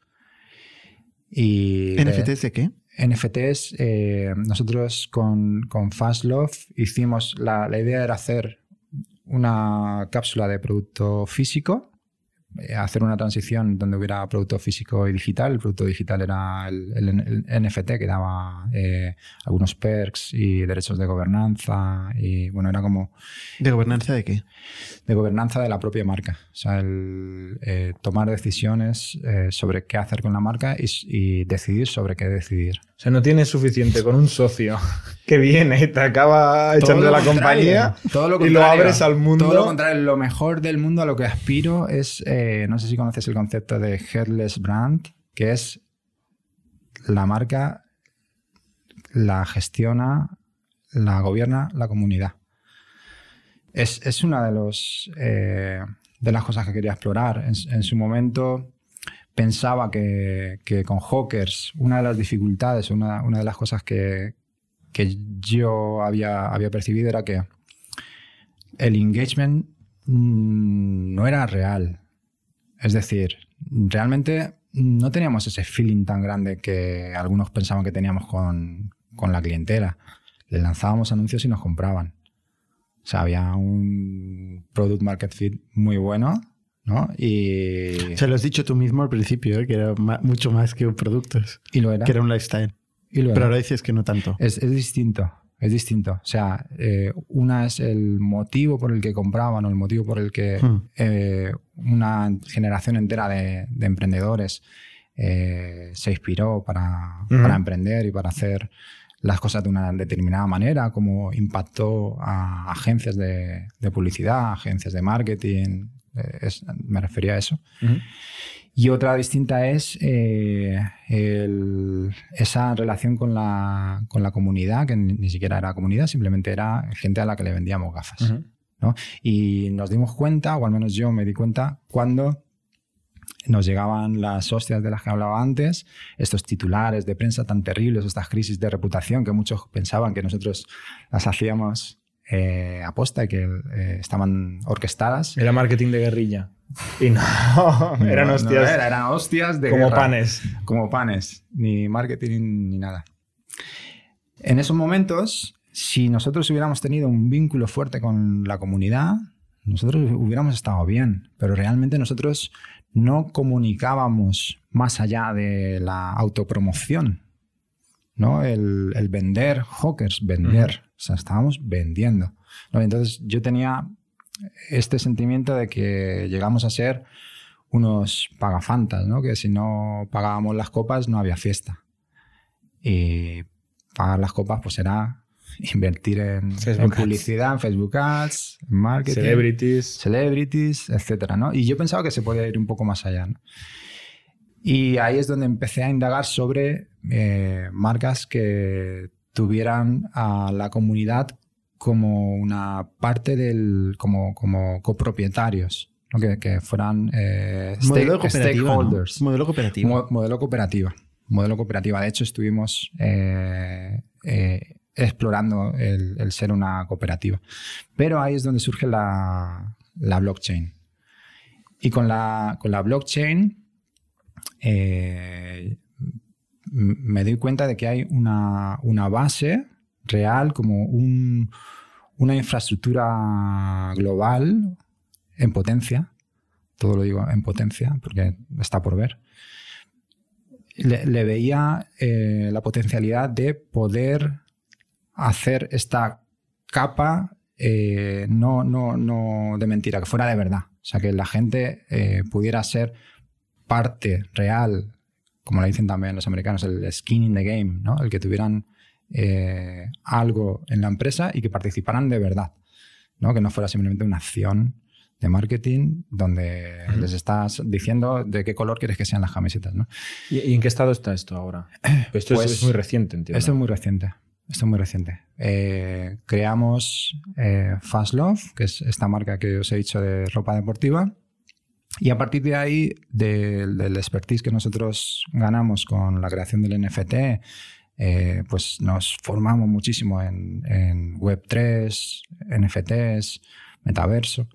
Y
¿NFTs de qué?
NFTs, eh, nosotros con, con Fast Love hicimos, la, la idea era hacer una cápsula de producto físico, eh, hacer una transición donde hubiera producto físico y digital. El producto digital era el, el- el NFT que daba eh, algunos perks y derechos de gobernanza y bueno, era como
¿De gobernanza de qué?
de gobernanza de la propia marca. O sea, el eh, tomar decisiones eh, sobre qué hacer con la marca y decidir sobre qué decidir.
O sea, no tienes suficiente con un socio que viene y te acaba echando de la compañía
todo lo
y lo abres al mundo.
Todo lo contrario, lo mejor del mundo a lo que aspiro es, eh, no sé si conoces el concepto de headless brand, que es la marca la gestiona, la gobierna la comunidad. Es, es una de, los, eh, de las cosas que quería explorar. En, en su momento pensaba que, con Hawkers una de las dificultades, una, una de las cosas que, que yo había, había percibido era que el engagement mm, no era real. Es decir, realmente no teníamos ese feeling tan grande que algunos pensaban que teníamos con, con la clientela. Le lanzábamos anuncios y nos compraban. O sea, había un product market fit muy bueno, ¿no? Y,
Se lo has dicho tú mismo al principio, ¿eh? que era mucho más que productos,
y lo era.
que era un lifestyle.
y lo
Pero
era.
ahora dices que no tanto.
Es, es distinto, es distinto. O sea, eh, una es el motivo por el que compraban o el motivo por el que
Hmm.
eh, una generación entera de, de emprendedores se inspiró para,
Ujú.
para emprender y para hacer las cosas de una determinada manera, como impactó a agencias de, de publicidad, agencias de marketing, es- me refería a eso. Y otra distinta es eh, el- esa relación con la, con la comunidad, que ni, siquiera era comunidad, simplemente era gente a la que le vendíamos gafas. ¿no? Y nos dimos cuenta, o al menos yo me di cuenta, cuando nos llegaban las hostias de las que hablaba antes, estos titulares de prensa tan terribles, estas crisis de reputación que muchos pensaban que nosotros las hacíamos eh, aposta y que eh, estaban orquestadas.
Era marketing de guerrilla. Y no, eran
no
hostias
era, eran hostias de
como
guerra.
panes.
Como panes, ni marketing ni nada. En esos momentos, si nosotros hubiéramos tenido un vínculo fuerte con la comunidad, nosotros hubiéramos estado bien, pero realmente nosotros no comunicábamos más allá de la autopromoción, ¿no? El, el vender, hawkers, vender, o sea, estábamos vendiendo. ¿no? Entonces yo tenía este sentimiento de que llegamos a ser unos pagafantas, ¿no? Que si no pagábamos las copas no había fiesta. Y pagar las copas pues era invertir en, publicidad, en Facebook Ads, en marketing,
Celebrities.
celebrities, etcétera, ¿no? Y yo pensaba que se podía ir un poco más allá, ¿no? Y ahí es donde empecé a indagar sobre eh, marcas que tuvieran a la comunidad como una parte del, como, como copropietarios, ¿no? que, que fueran eh,
Modelo
stake-
cooperativo. ¿no?
stakeholders.
Modelo cooperativo.
Mo- modelo cooperativa. Modelo cooperativa. De hecho, estuvimos eh, eh, explorando el, el ser una cooperativa. Pero ahí es donde surge la, la blockchain. Y con la, con la blockchain eh, me doy cuenta de que hay una, una base real, como un- una infraestructura global en potencia. Todo lo digo en potencia porque está por ver. Le, veía eh, la potencialidad de poder hacer esta capa eh, no, no, no de mentira, que fuera de verdad. O sea, que la gente eh, pudiera ser parte real, como le dicen también los americanos, el skin in the game, ¿no? El que tuvieran eh, algo en la empresa y que participaran de verdad, ¿no? Que no fuera simplemente una acción de marketing donde les estás diciendo de qué color quieres que sean las camisetas, ¿no?
¿Y, y en qué estado está esto ahora? Esto es-
Pues,
es, muy reciente, entiendo.
Esto es muy reciente. Esto es muy reciente. Eh, creamos eh, Fast Love, que es esta marca que os he dicho de ropa deportiva. Y a partir de ahí, del- expertise que nosotros ganamos con la creación del NFT, eh, pues nos formamos muchísimo en, en Web3, NFTs, metaverso.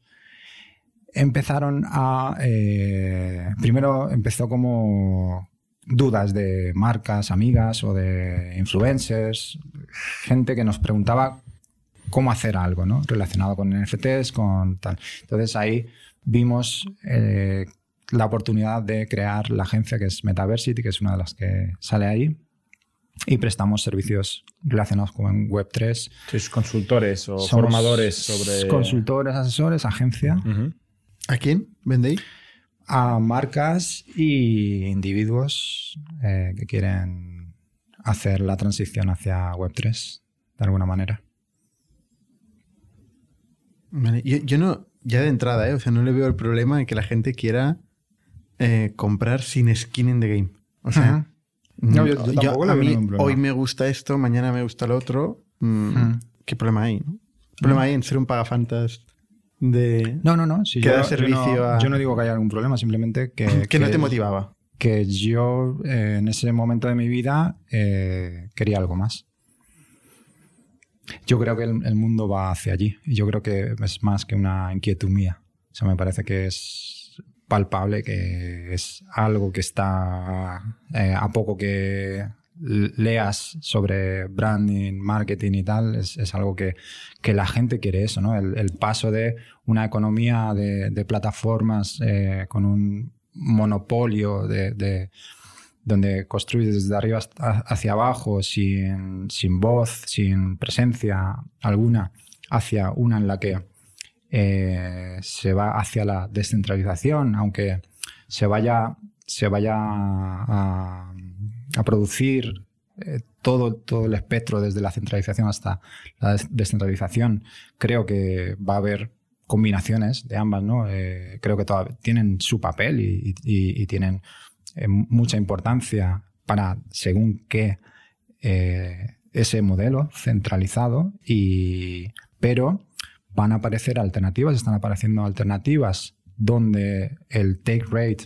Empezaron a... eh, primero empezó como dudas de marcas, amigas o de influencers, gente que nos preguntaba cómo hacer algo ¿no? relacionado con NFTs, con tal. Entonces ahí vimos eh, la oportunidad de crear la agencia que es Metaversity, que es una de las que sale ahí, y prestamos servicios relacionados con Web3.
Sois consultores o
Somos
formadores sobre.
Consultores, asesores, agencia.
¿A quién vendéis?
a marcas y individuos eh, que quieren hacer la transición hacia Web3 de alguna manera.
Vale, Yo, yo no, ya de entrada, ¿eh? o sea, no le veo el problema en que la gente quiera eh, comprar sin skin in the game. O sea,
Ajá. No, yo-
mm, a mí hoy me gusta esto, mañana me gusta lo otro. mm. ¿Qué problema hay? ¿no? ¿Qué problema hay en ser un pagafantas de
No, no, no. si
Que
yo,
da servicio
no,
a-
yo no digo que haya algún problema, simplemente que,
que no te motivaba?
que yo eh, en ese momento de mi vida eh, quería algo más. Yo creo que el, el mundo va hacia allí yo creo que es más que una inquietud mía. O me parece que es palpable, que es algo que está eh, a poco que leas sobre branding, marketing y tal, es, algo que, que la gente quiere eso, ¿no? El, paso de una economía de, plataformas eh, con un monopolio de- donde construyes desde arriba hacia abajo sin, sin voz, sin presencia alguna, hacia una en la que eh, se va hacia la descentralización, aunque se vaya, se vaya a, producir eh, todo, todo el espectro desde la centralización hasta la des- descentralización, creo que va a haber combinaciones de ambas, ¿no? Eh, creo que todas tienen su papel y tienen eh, mucha importancia para según qué eh, ese modelo centralizado, y, pero van a aparecer alternativas, están apareciendo alternativas donde el take rate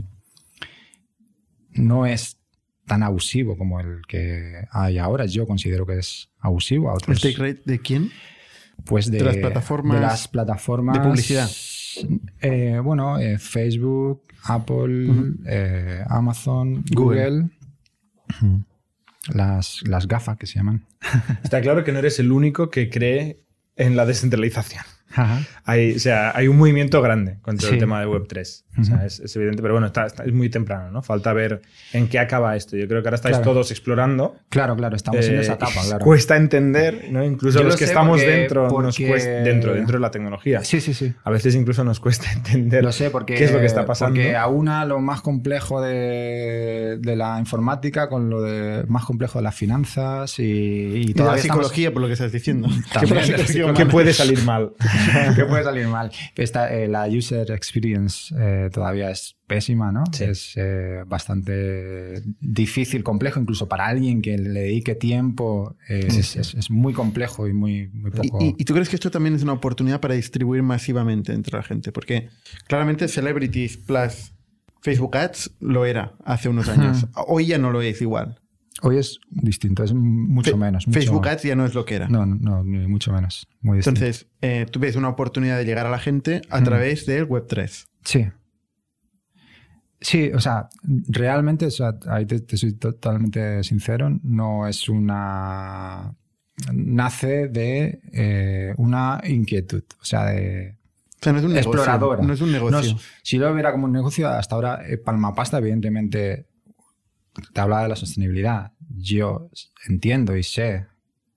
no es tan abusivo como el que hay ahora. Yo considero que es abusivo. A
¿El
otros,
take rate de quién?
pues de,
de las plataformas
de las plataformas
de publicidad?
Eh, bueno, eh, Facebook, Apple, eh, Amazon,
Google.
Google. Las, las gafas que se llaman.
Está claro que no eres el único que cree en la descentralización. Hay, o sea, hay un movimiento grande contra el
Sí.
tema de Web3. O sea, es, es evidente, pero bueno, está, está- es muy temprano, ¿no? Falta ver en qué acaba esto. Yo creo que ahora estáis
Claro.
todos explorando.
Claro, claro, estamos en
Eh,
esa etapa, claro.
Cuesta entender, ¿no? Incluso
Yo
los
lo
que estamos
porque-
dentro, nos
porque-
cuesta, dentro, dentro de la tecnología.
Sí, sí, sí.
A veces incluso nos cuesta entender
Lo sé, porque,
qué es lo que está pasando.
porque aúna lo más complejo de, de la informática con lo de más complejo de las finanzas y, y
de la
todavía estamos-
psicología, por lo que estás diciendo.
¿Qué,
psicología
qué puede salir mal?
que puede salir mal. Esta, eh, la user experience eh, todavía es pésima, ¿no?
Sí.
Es eh, bastante difícil, complejo, incluso para alguien que le dedique tiempo. eh, es, es- es muy complejo y muy, muy
¿Y,
poco.
y- y tú crees que esto también es una oportunidad para distribuir masivamente entre la gente? Porque claramente Celebrities plus Facebook Ads lo era hace unos años. Hoy ya no lo es igual.
Hoy es distinto, es mucho
Fe-
menos. mucho-
Facebook Ads ya no es lo que era.
No, no, no, ni mucho menos. Muy.
Entonces, eh, tú ves una oportunidad de llegar a la gente a
Mm.
través del Web3.
Sí. Sí, o sea, realmente, o sea, ahí te, te soy totalmente sincero, no es una... Nace de eh, una inquietud, o sea, de...
O sea, no es un negocio.
Exploradora.
No es un negocio.
No es- si lo viera como un negocio, hasta ahora eh, Palmapasta, evidentemente, te habla de la sostenibilidad. Yo entiendo y sé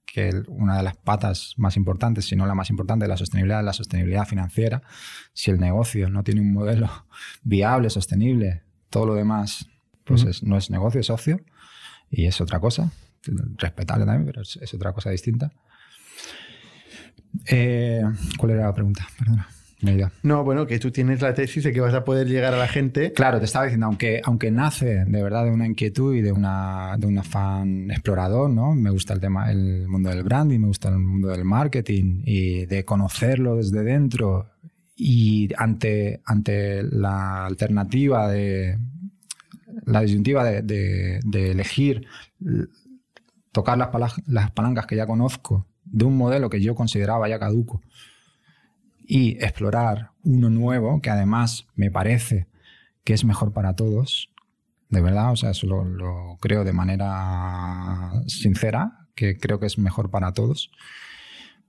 que el- una de las patas más importantes, si no la más importante de la sostenibilidad, es la sostenibilidad financiera. Si el negocio no tiene un modelo viable, sostenible, todo lo demás pues es- no es negocio, es socio y es otra cosa. Respetable también, pero es, es otra cosa distinta. Eh, ¿Cuál era la pregunta? Perdona,
No, bueno, que tú tienes la tesis de que vas a poder llegar a la gente.
Claro, te estaba diciendo, aunque, aunque nace de verdad de una inquietud y de, una, de un afán explorador, ¿no? Me gusta el tema, el mundo del branding, me gusta el mundo del marketing y de conocerlo desde dentro y ante, ante la alternativa de la disyuntiva de, de- de elegir tocar las, las palancas que ya conozco de un modelo que yo consideraba ya caduco y explorar uno nuevo que además me parece que es mejor para todos, de verdad, o sea, eso lo, creo de manera sincera, que creo que es mejor para todos,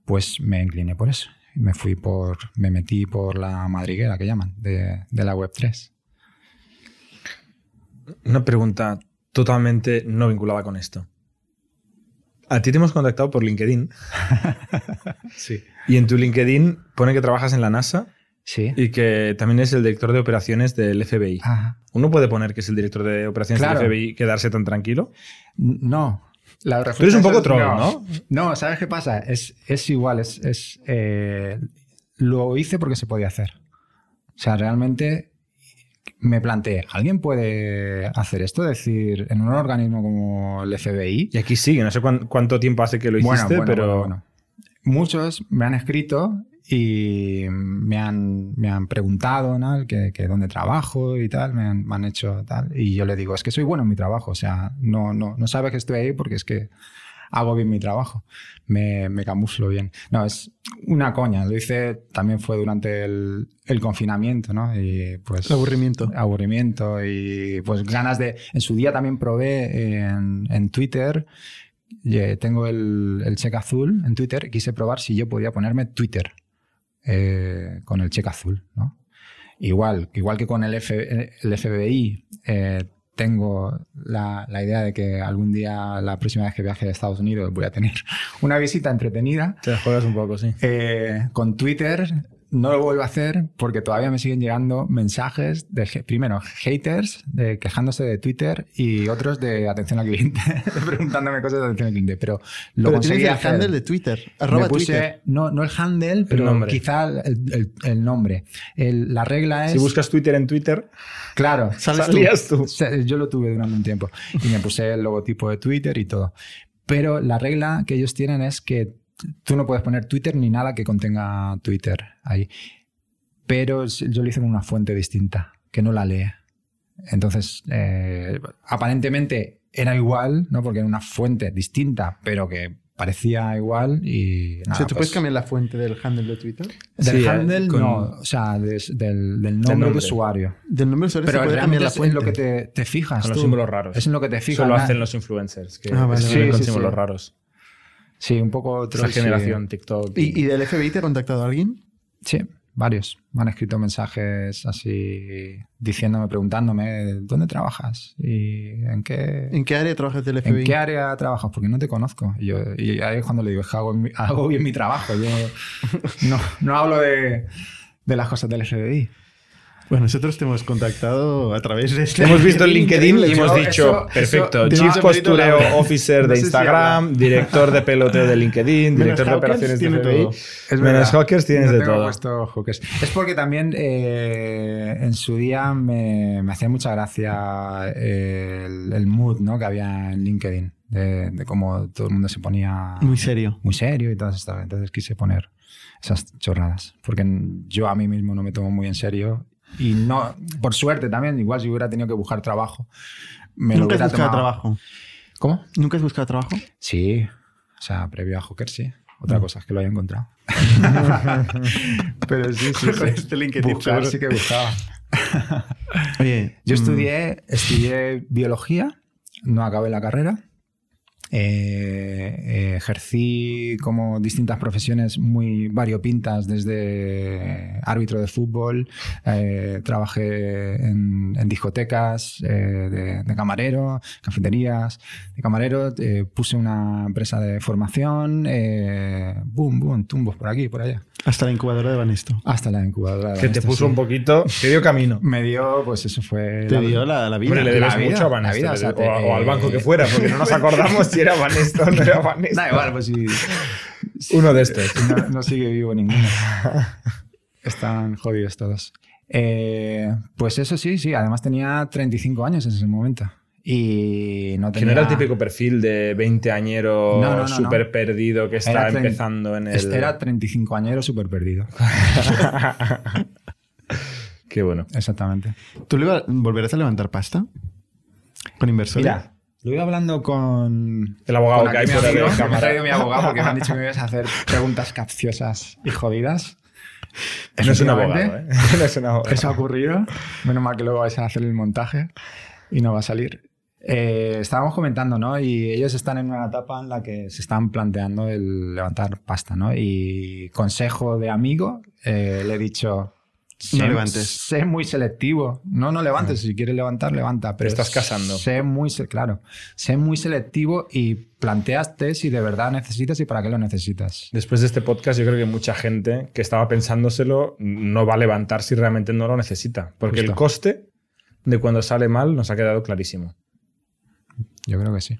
pues me incliné por eso. Me fui por, me metí por la madriguera que llaman, de, de la web 3.
Una pregunta totalmente no vinculada con esto. A ti te hemos contactado por LinkedIn
Sí.
y en tu LinkedIn pone que trabajas en la NASA
Sí.
y que también es el director de operaciones del FBI.
Ajá.
¿Uno puede poner que es el director de operaciones
Claro.
del FBI y quedarse tan tranquilo?
No. La
Tú eres un poco troll,
no.
¿no?
No, ¿sabes qué pasa? Es, es igual, es, es, eh, lo hice porque se podía hacer. O sea, realmente me planteé, ¿alguien puede hacer esto? Es decir, en un organismo como el FBI,
Y aquí sigue, no sé cuán- cuánto tiempo hace que lo
Bueno,
hiciste,
bueno,
pero
bueno, bueno. Muchos me han escrito y me han, me han preguntado ¿no? que, que dónde trabajo y tal, me han, me han hecho tal. Y yo le digo, es que soy bueno en mi trabajo, o sea, no, no, no sabes que estoy ahí porque es que hago bien mi trabajo, me, me camuflo bien. No, es una coña, lo hice también fue durante el, el confinamiento, ¿no? Y pues...
El aburrimiento.
Aburrimiento y pues ganas de... En su día también probé en, en Twitter tengo el, el cheque azul en Twitter. Quise probar si yo podía ponerme Twitter eh, con el cheque azul. ¿no? Igual, igual que con el, F- el FBI, eh, tengo la, la idea de que algún día, la próxima vez que viaje a Estados Unidos, voy a tener una visita entretenida.
te juegas un poco, sí.
Eh, con Twitter no lo vuelvo a hacer porque todavía me siguen llegando mensajes de, primero, haters de quejándose de Twitter y otros de atención al cliente, preguntándome cosas de atención al cliente. Pero lo
Pero
conseguí
tienes el
hacer.
handle de Twitter. Arroba
Me puse,
Twitter.
No, no el handle, pero quizá el, el- el nombre. El- la regla es...
Si buscas Twitter en Twitter,
Claro,
Sales tú.
salías tú.
Yo lo tuve durante un tiempo y me puse el logotipo de Twitter y todo. Pero la regla que ellos tienen es que tú no puedes poner Twitter ni nada que contenga Twitter ahí. Pero yo lo hice con una fuente distinta, que no la lee. Entonces, eh, aparentemente era igual, ¿no? Porque era una fuente distinta, pero que parecía igual y
o
nada,
sea, ¿tú
pues,
puedes cambiar la fuente del handle de Twitter?
Del
Sí, eh,
handle,
con-
no, o sea, des- del, del nombre,
nombre.
de usuario.
Del nombre de usuario
Pero
se puede
realmente
cambiar la
es en lo que te, te fijas.
Con los símbolos raros.
Es en lo que te fijas.
Eso lo hacen los influencers, que
Ah, vale,
con
Sí, sí,
símbolos
sí.
raros.
Sí, un poco
Esa
troll, sí.
generación TikTok.
¿Y, y del FBI te ha contactado alguien?
Sí, varios. Me han escrito mensajes así diciéndome, preguntándome, ¿dónde trabajas? ¿Y en qué,
¿En qué área trabajas del FBI?
¿en qué área trabajas? Porque no te conozco. Y, yo, y ahí es cuando le digo, es que hago, mi- hago bien mi trabajo. Yo no, no hablo de, de las cosas del FBI.
Bueno, nosotros te hemos contactado a través de
Te
este
hemos visto en LinkedIn y hemos dicho,
eso-
perfecto,
eso-
Chief Postureo. Officer
No
de Instagram, director de peloteo de LinkedIn,
Menos
director de operaciones de FBI.
todo.
Es
Menos
verdad.
Hawkers tienes
No
de
tengo
todo.
puesto Hawkers. Es porque también eh, en su día me, me hacía mucha gracia el, el mood ¿no? que había en LinkedIn, de, de cómo todo el mundo se ponía
Muy serio.
muy serio y todas estas. Entonces quise poner esas chorradas. Porque yo a mí mismo no me tomo muy en serio. Y no, por suerte también, igual si hubiera tenido que buscar trabajo, me lo
¿Nunca has
hubiera
buscado
tomado.
trabajo?
¿Cómo?
¿Nunca has buscado trabajo?
Sí, o sea, previo a Hawker sí. Otra cosa es que lo haya encontrado. Pero sí, sí, sí.
este LinkedIn,
Buscar sí que buscaba.
Oye,
Yo
mm,
estudié, estudié biología, no acabé la carrera. Eh, eh, ejercí como distintas profesiones muy variopintas, desde árbitro de fútbol, eh, trabajé en, en discotecas eh, de, de camarero, cafeterías de camarero, eh, puse una empresa de formación, eh, boom, boom, tumbos por aquí, por allá,
hasta la incubadora de Banesto.
hasta la incubadora. de
Que te
Banesto,
puso
sí.
un poquito, te dio camino.
Me dio, pues eso fue...
Te
la-
dio la, la vida.
Hombre, le
la
debes
vida,
mucho a
la
Vanesto.
vida, sea, te-
o al banco que fuera, porque no nos acordamos si era Vanesto no era Vanesto.
Da igual, pues sí.
Uno de estos.
No, no sigue vivo ninguno. Están jodidos todos. Eh, pues eso sí, sí. Además tenía 35 años en ese momento. Y no
Que
tenía...
no era el típico perfil de 20 añero
No, no, no,
súper
no.
perdido que está empezando en el.
Este Era 35 añero súper perdido.
Qué bueno.
Exactamente.
¿Tú le volverás a levantar pasta? ¿Con inversores?
Mira, lo ido hablando con...
El abogado
con
que hay fuera de
amigo, que me ha traído mi abogado porque me han dicho que me ibas a hacer preguntas capciosas y jodidas.
No es un abogado, ¿eh? No es un abogado.
Eso ha ocurrido. Menos mal que luego vais a hacer el montaje y no va a salir. Eh, estábamos comentando, ¿no? Y ellos están en una etapa en la que se están planteando el levantar pasta, ¿no? Y consejo de amigo, eh, le he dicho...
No levantes.
Sé muy selectivo. No, no levantes. Si quieres levantar, levanta. Pero
estás casando.
Sé muy, claro. Sé muy selectivo y planteaste si de verdad necesitas y para qué lo necesitas.
Después de este podcast, yo creo que mucha gente que estaba pensándoselo no va a levantar si realmente no lo necesita. Porque el coste de cuando sale mal nos ha quedado clarísimo.
Yo creo que sí.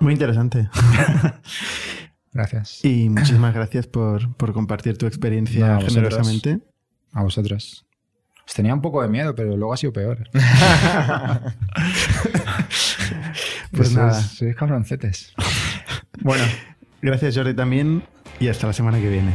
Muy interesante.
Gracias.
Y muchísimas gracias por, por compartir tu experiencia
No,
generosamente.
A vosotros. Os tenía un poco de miedo, pero luego ha sido peor.
Pues
Sois-
nada.
Sois cabroncetes.
Bueno, gracias Jordi también y hasta la semana que viene.